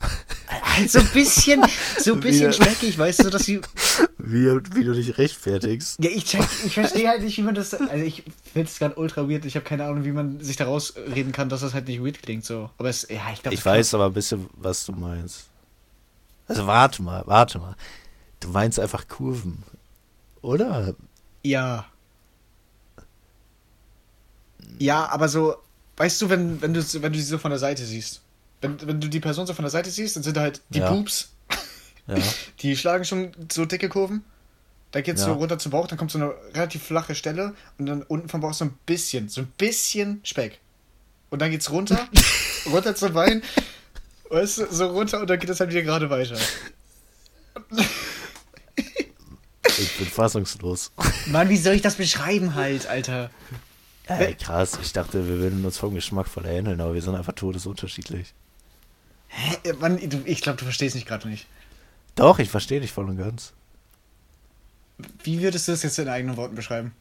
so ein bisschen, so ein bisschen speckig, weißt du, dass sie, wie, wie du dich rechtfertigst. ja, ich check, ich verstehe halt nicht, wie man das, also ich finde es gerade ultra weird, ich habe keine Ahnung, wie man sich da rausreden kann, dass das halt nicht weird klingt, so. Aber es, ja, ich glaube, Ich weiß aber ein bisschen, was du meinst. Also warte mal, warte mal. Du meinst einfach Kurven. Oder? Ja. Ja, aber so, weißt du, wenn, wenn, du, wenn du sie so von der Seite siehst. Wenn, wenn du die Person so von der Seite siehst, dann sind da halt die Ja. Pups. Ja. Die schlagen schon so dicke Kurven. Da geht's Ja. so runter zum Bauch, dann kommt so eine relativ flache Stelle und dann unten vom Bauch so ein bisschen, so ein bisschen Speck. Und dann geht's runter, runter zum Bein, weißt du, so runter und dann geht es halt wieder gerade weiter. Ich bin fassungslos. Mann, wie soll ich das beschreiben halt, Alter? Ey, krass. Ich dachte, wir würden uns vom Geschmack voll ähneln, aber wir sind einfach todesunterschiedlich. Hä? Mann, du, ich glaube, du verstehst mich gerade nicht. Doch, ich verstehe dich voll und ganz. Wie würdest du das jetzt in eigenen Worten beschreiben?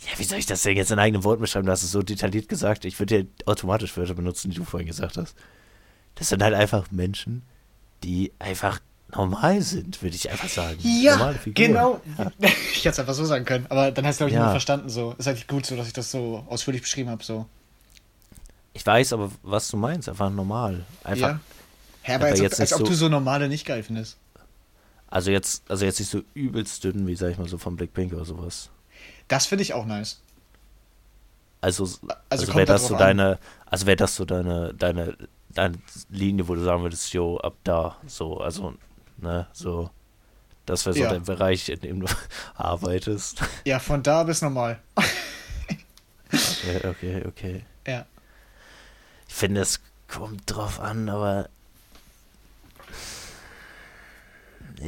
Ja, wie soll ich das denn jetzt in eigenen Worten beschreiben? Du hast es so detailliert gesagt. Ich würde ja automatisch Wörter benutzen, die du vorhin gesagt hast. Das sind halt einfach Menschen, die einfach normal sind, würde ich einfach sagen. Figuren. genau. Ja. Ich hätte es einfach so sagen können, aber dann hast du, glaube ich, Ja. verstanden. So. Ist eigentlich gut so, dass ich das so ausführlich beschrieben habe. So. Ich weiß aber, was du meinst. Einfach normal. Einfach. Ja. Hä, aber Aber jetzt ob, als ob so- du so normale nicht geil findest. Also jetzt, also jetzt nicht so übelst dünn, wie sag ich mal so von Blackpink oder sowas. Das finde ich auch nice. Also, also, kommt wäre da das so an. deine, also wäre das so deine, deine, deine Linie, wo du sagen würdest, yo, ab da, so, also, ne, so, das wäre so Ja. der Bereich, in dem du arbeitest. Ja, von da bis normal. Okay, okay, okay. Ja. Ich finde, es kommt drauf an, aber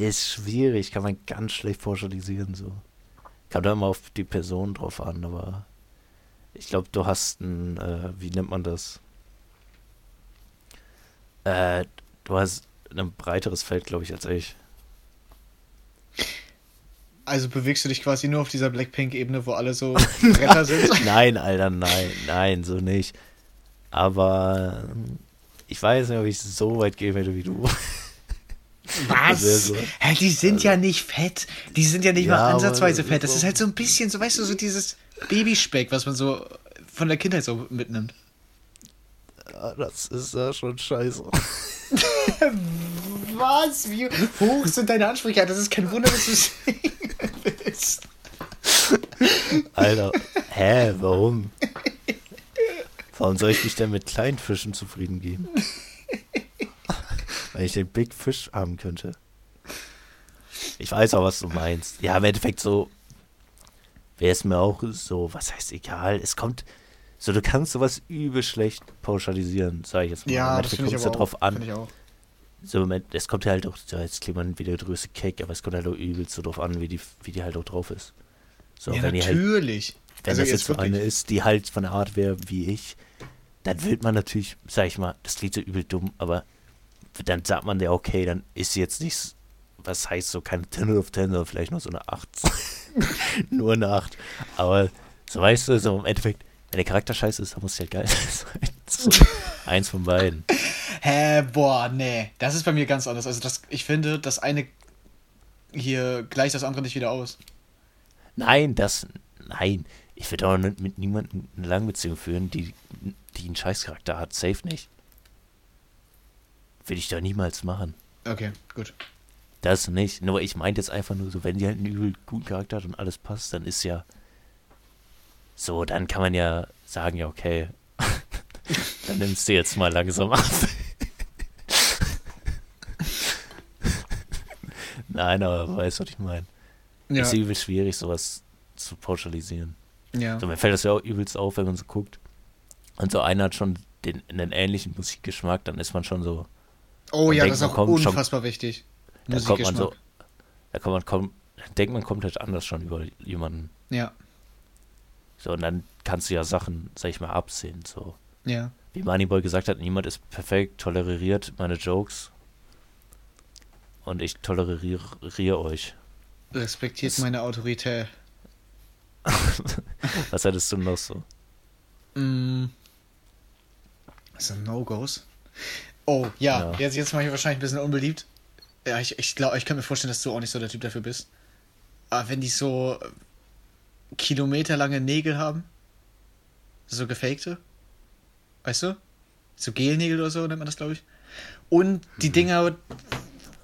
ist schwierig, kann man ganz schlecht pauschalisieren, so. Kommt immer auf die Person drauf an, aber ich glaube, du hast ein, äh, wie nennt man das? Äh, du hast ein breiteres Feld, glaube ich, als ich. Also bewegst du dich quasi nur auf dieser Blackpink-Ebene, wo alle so Bretter sind. Nein, Alter, nein, nein, so nicht. Aber ähm, ich weiß nicht, ob ich so weit gehen werde wie du. Was? So. Hä, die sind ja nicht fett. Die sind ja nicht Ja, mal ansatzweise fett. Das ist halt so ein bisschen, so weißt du, so dieses Babyspeck, was man so von der Kindheit so mitnimmt. Ja, das ist ja schon scheiße. Was? Wie hoch sind deine Ansprüche? Das ist kein Wunder, dass du Single bist. Alter, hä, warum? Warum soll ich mich denn mit kleinen Fischen zufrieden geben? Wenn ich den Big Fish haben könnte. Ich weiß auch, was du meinst. Ja, im Endeffekt so wäre es mir auch so, was heißt egal. Es kommt, so du kannst sowas übel schlecht pauschalisieren, sage ich jetzt mal. Ja, das aber ja drauf an. So, im End- es kommt ja halt auch, so, jetzt klingt man wieder der größte Cake, aber es kommt halt auch übelst so drauf an, wie die, wie die halt auch drauf ist. So, ja, wenn die halt natürlich. wenn Also das jetzt jetzt so eine ist, die halt von der Art wäre wie ich, dann wird man natürlich, sag ich mal, das klingt so übel dumm, aber dann sagt man ja, okay, dann ist sie jetzt nicht, s- was heißt so, keine 10 of 10, sondern vielleicht nur so eine 8. nur eine 8. Aber so weißt du, so im Endeffekt, wenn der Charakter scheiße ist, dann muss sie halt geil sein. So, eins von beiden. Hä, boah, nee. Das ist bei mir ganz anders. Also das, ich finde, das eine hier gleicht das andere nicht wieder aus. Nein, das, nein. Ich würde auch nicht mit niemandem eine Langbeziehung führen, die, die einen Scheißcharakter hat. Safe nicht. Will ich doch niemals machen. Okay, gut. Das nicht. Nur ich meinte jetzt einfach nur so, wenn die halt einen übel guten Charakter hat und alles passt, dann ist ja so, dann kann man ja sagen, ja, okay. dann nimmst du jetzt mal langsam ab. Nein, aber weißt du, was ich meine? Ja, Ist übel schwierig, sowas zu pauschalisieren. ja. So, mir fällt das ja auch übelst auf, wenn man so guckt. Und so einer hat schon den, einen ähnlichen Musikgeschmack, dann ist man schon so, Oh ja, denkt, das ist auch kommt schon- unfassbar wichtig. da kommt man so, da kommt man, kommt, denkt man komplett anders schon über jemanden. Ja, So, und dann kannst du ja Sachen, sag ich mal, absehen. So, ja. wie Moneyboy gesagt hat, niemand ist perfekt, toleriert meine Jokes. Und ich toleriere euch. Respektiert Das- meine Autorität. Was hättest du noch so? Mm. Das sind No-Gos. Oh, ja, Ja. Jetzt, jetzt mache ich wahrscheinlich ein bisschen unbeliebt. Ja, ich, ich glaube, ich kann mir vorstellen, dass du auch nicht so der Typ dafür bist. Aber wenn die so kilometerlange Nägel haben, so gefakte, weißt du? So Gelnägel oder so nennt man das, glaube ich. Und die Mhm. Dinger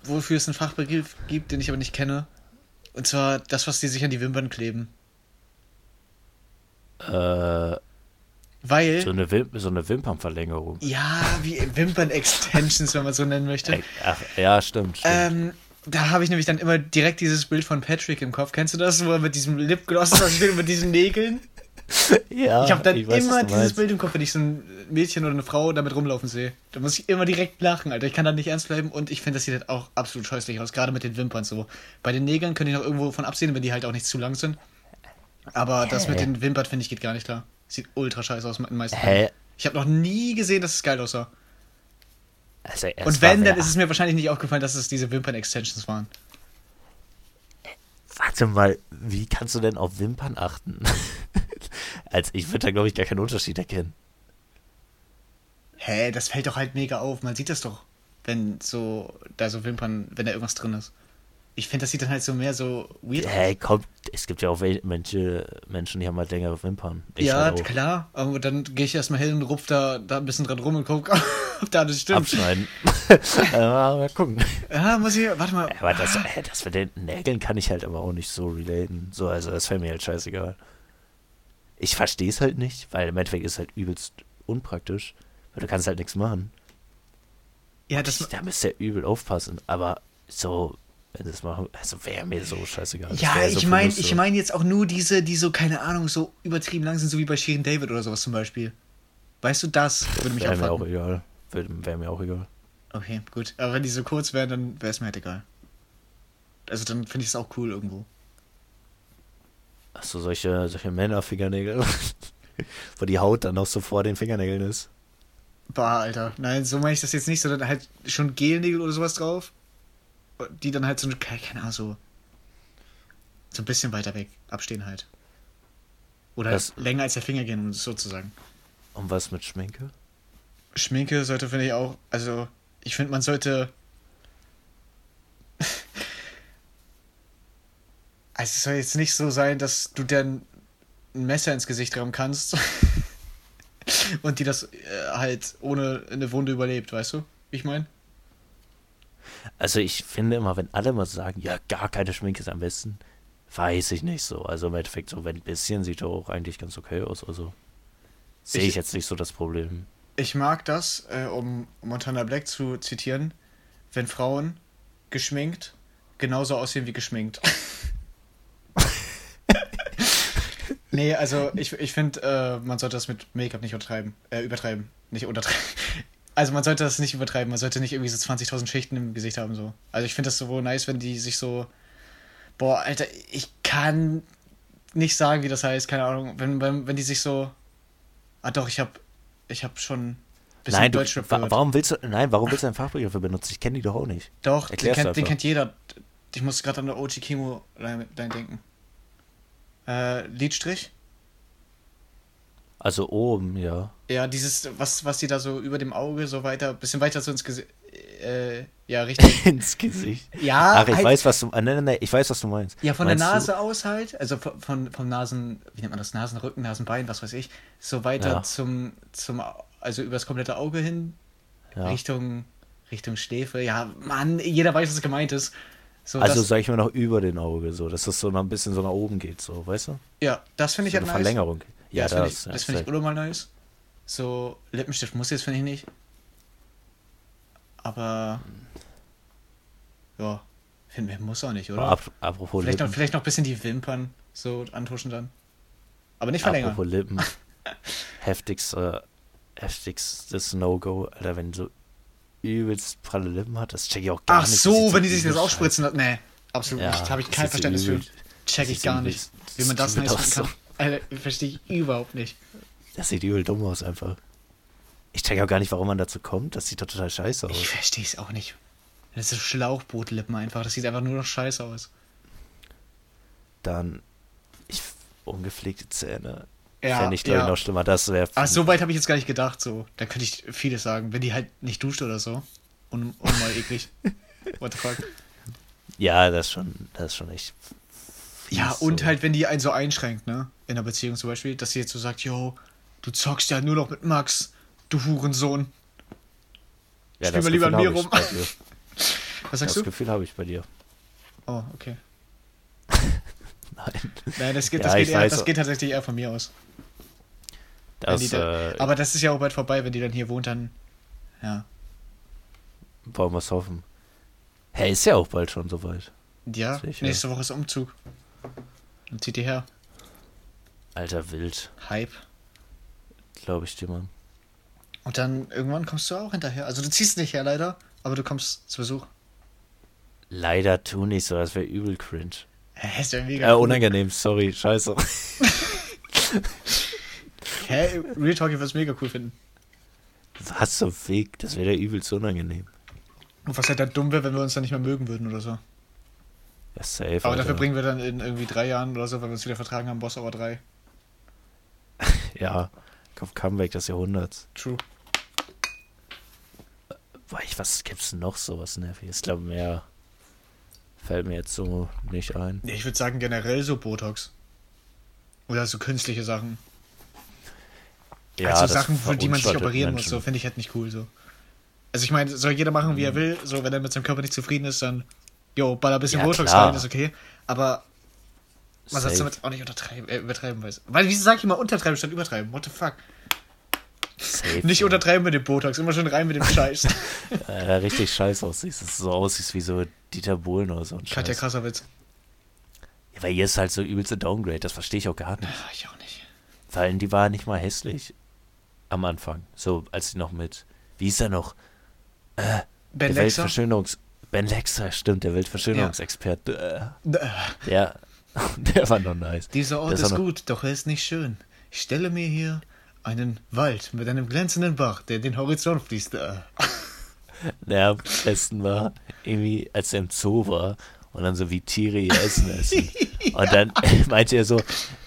wofür es einen Fachbegriff gibt, den ich aber nicht kenne. Und zwar das, was die sich an die Wimpern kleben. Äh, Weil. so, eine Wim so eine Wimpernverlängerung. Ja, wie Wimpern-Extensions, wenn man so nennen möchte. Ach, ja, stimmt. stimmt. Ähm, da habe ich nämlich dann immer direkt dieses Bild von Patrick im Kopf. Kennst du das, wo er mit diesem Lipgloss und mit diesen Nägeln? ja, ich habe dann Ah, weiß, immer dieses. Bild im Kopf, wenn ich so ein Mädchen oder eine Frau damit rumlaufen sehe. Da muss ich immer direkt lachen, Alter. Ich kann da nicht ernst bleiben und ich finde, das sieht halt auch absolut scheußlich aus, gerade mit den Wimpern so. Bei den Nägeln könnte ich noch irgendwo von absehen, wenn die halt auch nicht zu lang sind. Aber das mit den Wimpern, finde ich, geht gar nicht klar. Sieht ultra scheiße aus in den meisten Hä? Fällen. Ich habe noch nie gesehen, dass es geil aussah. Also, Und wenn, dann ist es mir wahrscheinlich nicht aufgefallen, dass es diese Wimpern-Extensions waren. Warte mal, wie kannst du denn auf Wimpern achten? Als ich würde da, glaube ich, gar keinen Unterschied erkennen. Hä, das fällt doch halt mega auf. Man sieht das doch, wenn so, da so Wimpern, wenn da irgendwas drin ist. Ich finde, das sieht dann halt so mehr so weird aus. Hey, komm, es gibt ja auch manche Menschen, die haben halt längere Wimpern. Ich ja, halt klar. Aber dann gehe ich erstmal hin und rupf da, da ein bisschen dran rum und guck, ob da alles stimmt. Abschneiden. äh, mal gucken. Ja, muss ich, warte mal. Aber das, äh, das mit den Nägeln kann ich halt aber auch nicht so relaten. So, also das fällt mir halt scheißegal. Ich verstehe es halt nicht, weil im Endeffekt ist es halt übelst unpraktisch. Weil du kannst halt nichts machen. ja, das, da müsst ihr übel aufpassen. Aber so, wenn es machen, also wäre mir so scheißegal. Das ja, wär so ich meine, ich so. meine jetzt auch nur diese, die so, keine Ahnung, so übertrieben lang sind, so wie bei Shirin David oder sowas zum Beispiel. Weißt du, das würde mich Wäre mir auch egal. Wäre mir auch egal. Okay, gut. Aber wenn die so kurz wären, dann wäre es mir halt egal. Also dann finde ich es auch cool irgendwo. Achso, solche, solche Männerfingernägel. Wo die Haut dann noch so vor den Fingernägeln ist. Bah, Alter. Nein, so meine ich das jetzt nicht, sondern halt schon Gelnägel oder sowas drauf. Die dann halt so, eine- keine keine Ahnung, so. So ein bisschen weiter weg abstehen halt. Oder Das- länger als der Finger gehen, um es so zu sagen. Und was mit Schminke? Schminke sollte, finde ich auch, also, ich finde, man sollte. also, es soll jetzt nicht so sein, dass du dann ein Messer ins Gesicht rammen kannst und die das äh, halt ohne eine Wunde überlebt, weißt du? Wie ich meine? Also ich finde immer, wenn alle mal sagen, ja, gar keine Schminke ist am besten, weiß ich nicht so. Also im Endeffekt so, wenn ein bisschen sieht doch auch eigentlich ganz okay aus. Also sehe Ich- ich jetzt nicht so das Problem. Ich mag das, äh, um Montana Black zu zitieren, wenn Frauen geschminkt genauso aussehen wie geschminkt. nee, also ich, ich finde, äh, man sollte das mit Make-up nicht übertreiben. Äh, übertreiben. Nicht untertreiben. Also man sollte das nicht übertreiben. Man sollte nicht irgendwie so 20.000 Schichten im Gesicht haben. so. Also ich finde das so nice, wenn die sich so... Boah, Alter, ich kann nicht sagen, wie das heißt. Keine Ahnung. Wenn, wenn, wenn die sich so... Ah doch, ich hab, ich hab schon Nein, du, warum willst du, nein, warum willst du einen Fachbegriff benutzen? Ich kenne die doch auch nicht. Doch, den kennt, den kennt jeder. Ich muss gerade an der Ochi Kimo Line denken. Äh, Lidstrich? Also oben, ja. Ja, dieses, was, was die da so über dem Auge so weiter, bisschen weiter so ins Gesicht. Äh, ja, richtig. Ins Gesicht. Ja, Ach, ich halt- weiß, was du. Nein, nein, nein, ich weiß, was du meinst. Ja, von der Meinst Nase aus halt, also von, von, vom Nasen, wie nennt man das, Nasenrücken, Nasenbein, was weiß ich, so weiter Ja. zum, zum, also übers komplette Auge hin, Du, ja. Richtung, Richtung Schläfe. Ja, Mann, jeder weiß, was gemeint ist. So, Also das, sag ich mal noch über den Auge, so, dass das so noch ein bisschen so nach oben geht, so, weißt du? ja, das finde ich so halt eine nice. Verlängerung. Ja, Ja, das finde ich, das, das find ich safe. unnormal nice. So, Lippenstift muss jetzt, finde ich nicht. Aber. Ja, finde ich, muss auch nicht, oder? Ap apropos vielleicht, noch, Lippen. vielleicht noch ein bisschen die Wimpern so antuschen dann. Aber nicht verlängern. Apropos Lippen. heftigst, äh, heftigstes No-Go, Alter, wenn so übelst pralle Lippen hat, das check ich auch gar Ach nicht. so, sieht wenn die sich das aufspritzen hat. Nee, absolut Ja, nicht. Habe ich das kein so Verständnis für. Check ich so gar nicht. Wie man das nice machen kann. Alter, verstehe ich überhaupt nicht. Das sieht übel dumm aus einfach. Ich check auch gar nicht, warum man dazu kommt. Das sieht doch total scheiße aus. Ich verstehe es auch nicht. Das ist so Schlauchbootlippen einfach. Das sieht einfach nur noch scheiße aus. Dann ich, ungepflegte Zähne. Ja, Fände ich, glaube ja. noch schlimmer. Das wäre. Ach, so weit habe ich jetzt gar nicht gedacht. So, da könnte ich vieles sagen. Wenn die halt nicht duscht oder so. Und, und mal eklig. What the fuck? Ja, das ist schon, das ist schon echt. Ja, und so. halt, wenn die einen so einschränkt, ne? In einer Beziehung zum Beispiel, dass sie jetzt so sagt, yo, du zockst ja nur noch mit Max, du Hurensohn. Ja, spiel das mal lieber an mir rum. Was sagst das du? Gefühl habe ich bei dir. Oh, okay. Nein. Nein, das geht, Ja, das, geht ich eher, das geht tatsächlich eher von mir aus. Das da, äh, aber das ist ja auch bald vorbei, wenn die dann hier wohnt, dann. Ja. wollen wir es hoffen. Hey, ist ja auch bald schon soweit. Ja, Sicher. nächste Woche ist Umzug. Dann zieht die her. Alter Wild, Hype. glaube ich dir, Mann. Und dann irgendwann kommst du auch hinterher. Also du ziehst nicht her leider, aber du kommst zu Besuch. Leider tu nicht so, das wäre übel cringe. Hä, ist ja mega. Äh, cool. unangenehm, sorry, scheiße. Hä, Real Talk, ich würde es mega cool finden. Was zum Weg, das wäre ja übelst unangenehm. Und was halt dann dumm wäre, wenn wir uns dann nicht mehr mögen würden oder so. Ja, safe. Aber dafür Alter. bringen wir dann in irgendwie drei Jahren oder so, wenn wir uns wieder vertragen haben, Boss Hour 3. Ja, Comeback des Jahrhunderts. True. Boah, ich, was gibt's noch so was Nerviges? Ich glaube, mehr fällt mir jetzt so nicht ein. Nee, ich würde sagen generell so Botox. Oder so künstliche Sachen. also das Sachen, für die man sich operieren muss, Menschen. so finde ich halt nicht cool so. Also ich meine, soll jeder machen, wie er will. So, wenn er mit seinem Körper nicht zufrieden ist, dann, jo, baller ein bisschen Ja, Botox rein, ist okay. Aber man soll es damit auch nicht untertreiben, äh, übertreiben weiß. Weil, wieso sag ich immer untertreiben statt übertreiben? What the fuck? safe, Nicht untertreiben mit dem Botox, immer schön rein mit dem Scheiß. Äh, richtig scheiße aussieht. Das so aussieht wie so Dieter Bohlen oder so. ein Katja Scheiß. Krasowitz. Ja, weil ihr ist halt so übelste Downgrade, das verstehe ich auch gar nicht. Ach, ich auch nicht. Weil die war nicht mal hässlich am Anfang. So, als sie noch mit, wie ist er noch? Ben der Lexer? Weltverschönerungs... Ben Lexer, stimmt, der Weltverschönerungsexperte. Äh, Äh, Der, war noch nice. Dieser Ort ist gut, doch er ist nicht schön. Ich stelle mir hier einen Wald mit einem glänzenden Bach, der den Horizont fließt. Äh. Der am besten war, irgendwie, als er im Zoo war und dann so wie Tiere ihr Essen essen. Und dann meinte er so,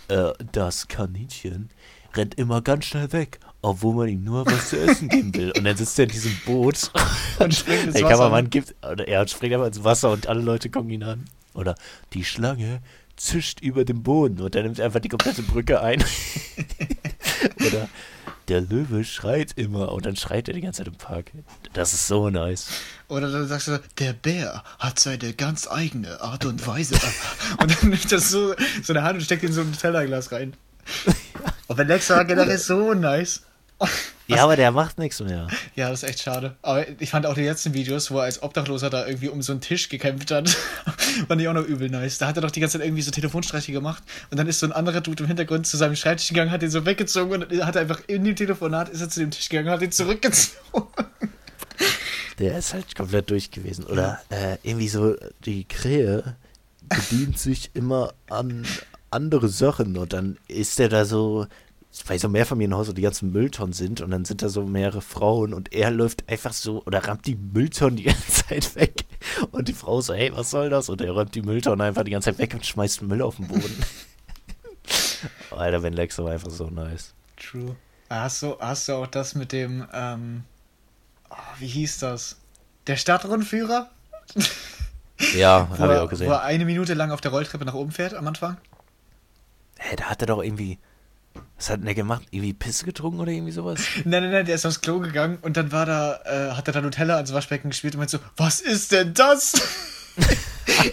äh, das Kaninchen rennt immer ganz schnell weg, obwohl man ihm nur was zu essen geben will. Und dann sitzt er in diesem Boot Und springt ins der Wasser. Kameramann gibt, oder er springt einfach ins Wasser und alle Leute gucken ihn an. Oder die Schlange zischt über dem Boden und er nimmt einfach die komplette Brücke ein. oder der Löwe schreit immer und dann schreit er die ganze Zeit im Park. Das ist so nice. Oder dann sagst du, der Bär hat seine ganz eigene Art und Weise. und dann nimmt er so, so eine Hand und steckt in so ein Tellerglas rein. Und Lexer war generell so nice. Ja, aber der macht nichts mehr. Ja, das ist echt schade. Aber ich fand auch die letzten Videos, wo er als Obdachloser da irgendwie um so einen Tisch gekämpft hat, fand ich auch noch übel nice. Da hat er doch die ganze Zeit irgendwie so Telefonstreiche gemacht und dann ist so ein anderer Dude im Hintergrund zu seinem Schreibtisch gegangen, hat ihn so weggezogen und dann hat er einfach in dem Telefonat, ist er zu dem Tisch gegangen und hat ihn zurückgezogen. Der ist halt komplett durch gewesen. Oder äh, irgendwie so, die Krähe bedient sich immer an andere Sachen und dann ist der da so, weil so Mehrfamilienhaus und die ganzen Mülltonnen sind und dann sind da so mehrere Frauen und er läuft einfach so oder rammt die Mülltonnen die ganze Zeit weg und die Frau so, hey, was soll das? Und er räumt die Mülltonnen einfach die ganze Zeit weg und schmeißt Müll auf den Boden. Alter, Ben Lex war einfach so nice. True. Hast du, hast du auch das mit dem, ähm, oh, wie hieß das? Der Stadtrundführer? Ja, Wo, habe ich auch gesehen. wo er eine Minute lang auf der Rolltreppe nach oben fährt am Anfang? Hey, da hat er doch irgendwie, was hat denn der gemacht? Irgendwie Pisse getrunken oder irgendwie sowas? Nein, nein, nein, der ist aufs Klo gegangen und dann war da, äh, hat er da Nutella ans Waschbecken gespielt und meinte so, was ist denn das?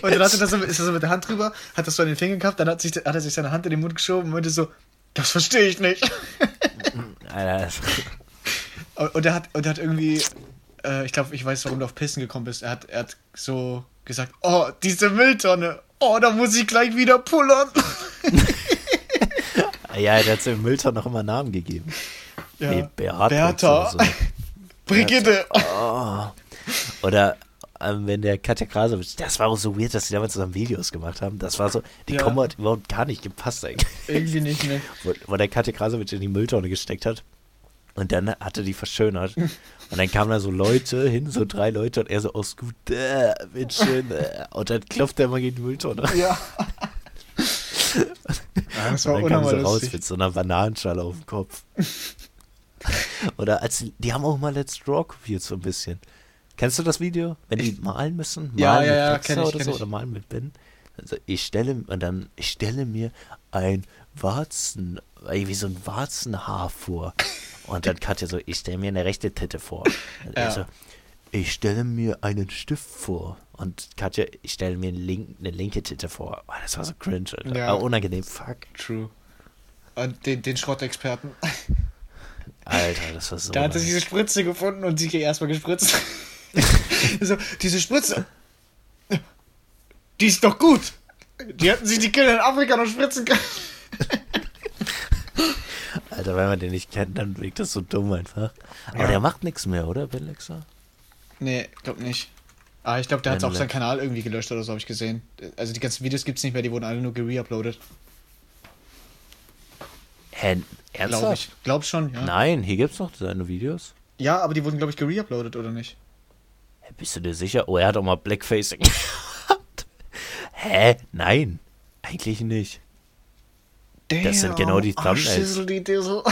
und dann hat er das so, ist er so mit der Hand drüber, hat das so an den Finger gehabt, dann hat, sich, hat er sich seine Hand in den Mund geschoben und meinte so, das verstehe ich nicht. Alter, das- Und und er hat, und er hat irgendwie, äh, ich glaube, ich weiß, warum du auf Pissen gekommen bist. Er hat, er hat so gesagt, oh, diese Mülltonne, oh, da muss ich gleich wieder pullern. Ja, der hat dem Müllton noch immer Namen gegeben. Ja. Nee, Beatrix Bertha. so. Brigitte. Oh. Oder ähm, wenn der Katja Krasowitsch, das war auch so weird, dass sie damals zusammen Videos gemacht haben. Das war so, die Ja. Kombo hat überhaupt gar nicht gepasst eigentlich. Irgendwie nicht mehr. Wo, wo der Katja Krasowitsch in die Mülltonne gesteckt hat. Und dann hat er die verschönert. Und dann kamen da so Leute hin, so drei Leute, und er so, oh, gut, äh, schön. Äh. Und dann klopft er immer gegen die Mülltonne. Ja. ja das war Und dann kam sie raus mit so einer Bananenschale auf dem Kopf. Oder als die, haben auch mal Let's Draw kopiert so ein bisschen. Kennst du das Video? Wenn die malen müssen? Malen Ja, ja, mit ja, kenn ich, oder kenn so ich. oder malen mit Ben. Also ich stelle und dann ich stelle mir ein Warzen, irgendwie so ein Warzenhaar vor. Und dann Katja so, ich stelle mir eine rechte Titte vor. Er Ja. ich stelle mir einen Stift vor. Und Katja, ich stelle mir Link, eine linke Titte vor. Oh, das war so cringe, Alter. Ja. Aber unangenehm, fuck. True. Und den, den Schrottexperten. Alter, das war so. Da hat er diese Spritze gefunden und sie erstmal gespritzt. so, diese Spritze. Die ist doch gut. Die hätten sich die Kinder in Afrika noch spritzen können. Alter, wenn man den nicht kennt, dann wirkt das so dumm einfach. Aber Ja. der macht nichts mehr, oder, Ben Lexer? Nee, glaub nicht. Ah, ich glaube, der hat auf seinen. Kanal irgendwie gelöscht oder so, habe ich gesehen. Also die ganzen Videos gibt's nicht mehr, die wurden alle nur gereuploadet. Hä, ernsthaft? ich. Glaub schon, ja. Nein, hier gibt's noch seine Videos. Ja, aber die wurden, glaube ich, gereuploadet, oder nicht? Hä, bist du dir sicher? Oh, er hat auch mal Blackfacing gehabt. Hä? Nein. Eigentlich nicht. Das sind genau die Oh, Thumbnails. Die Dissel.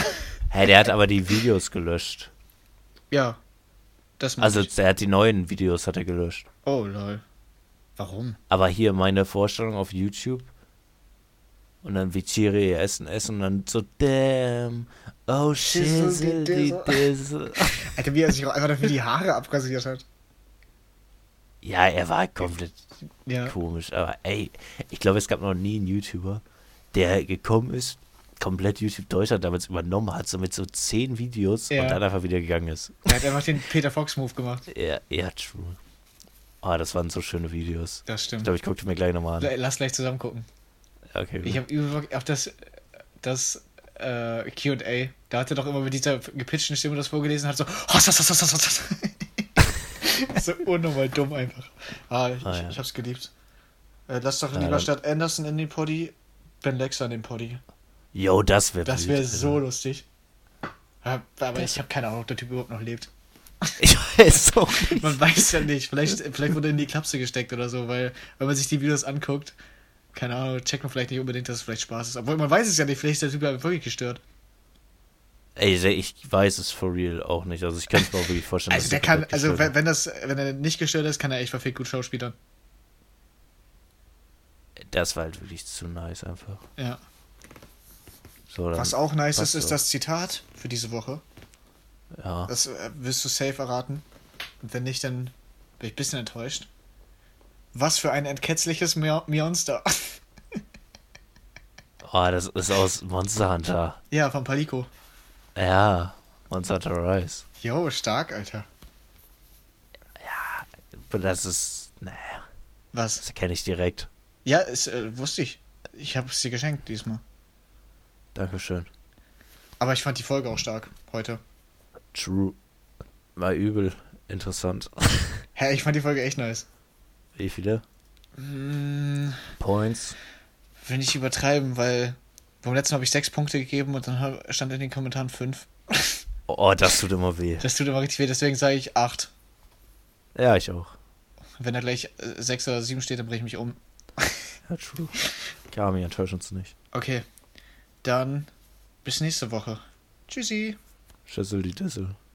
Hä, der hat aber die Videos gelöscht. Ja. Also, ich. er hat die neuen Videos hat er gelöscht. Oh, lol. Warum? Aber hier meine Vorstellung auf YouTube. Und dann wie Chiri essen, essen und dann so, damn, oh shizzle, die. Dissel. Alter, wie er sich auch einfach dafür die Haare abrasiert hat. Ja, er war komplett Ja. komisch. Aber ey, ich glaube, es gab noch nie einen YouTuber, der gekommen ist, komplett YouTube Deutschland damals übernommen hat, so mit so zehn Videos Ja. und dann einfach wieder gegangen ist. Er hat einfach den Peter Fox-Move gemacht. Ja, ja, true. Ah, das waren so schöne Videos. Das Ich stimmt. glaube, ich gucke die mir gleich nochmal an. Lass gleich zusammen gucken. Okay, Ich habe über auf das, das äh, QA, da hat er doch immer mit dieser gepitchten Stimme das vorgelesen hat, so. Hoss, hoss, hoss, hoss, hoss, so unnormal dumm einfach. Ah, ich, Ah, ja. ich hab's geliebt. Äh, lass doch Ja, lieber dann- statt Anderson in den Poddy Ben Lexa in den Poddy. Yo, das wäre Das wäre so lustig. Ja, Aber ich habe keine Ahnung, ob der Typ überhaupt noch lebt. Ich weiß auch nicht. Man weiß ja nicht. Vielleicht, vielleicht wurde er in die Klapse gesteckt oder so, weil, wenn man sich die Videos anguckt, keine Ahnung, checkt man vielleicht nicht unbedingt, dass es vielleicht Spaß ist. Obwohl man weiß es ja nicht, vielleicht ist der Typ ja wirklich gestört. Ey, ich weiß es for real auch nicht. Also ich kann es mir auch wirklich vorstellen. Also der kann, also wenn, wenn das, wenn er nicht gestört ist, kann er echt verfickt gut schauspielern. Das war halt wirklich zu nice einfach. Ja. So, Was auch nice ist, ist so. das Zitat für diese Woche. Ja. Das äh, wirst du safe erraten. Und wenn nicht, dann bin ich ein bisschen enttäuscht. Was für ein entketzliches Monster. Oh, das ist aus Monster Hunter. ja, von Palico. Ja, Monster Hunter Rise. Jo, stark, Alter. Aber das ist, naja, Was? das kenne ich direkt. Ja, es, äh, wusste ich. Ich habe es dir geschenkt diesmal. Dankeschön. Aber ich fand die Folge auch stark heute. True. War übel. Interessant. Hä, ich fand die Folge echt nice. Wie viele Hm, Points? will nicht übertreiben, weil beim letzten habe ich sechs Punkte gegeben und dann stand in den Kommentaren fünf. Oh, das tut immer weh. Das tut immer richtig weh, deswegen sage ich acht. Ja, ich auch. Wenn da gleich äh, sechs oder sieben steht, dann breche ich mich um. Ja, true. Kami, enttäusch uns nicht. Okay, dann bis nächste Woche. Tschüssi. Schüssel die Düssel.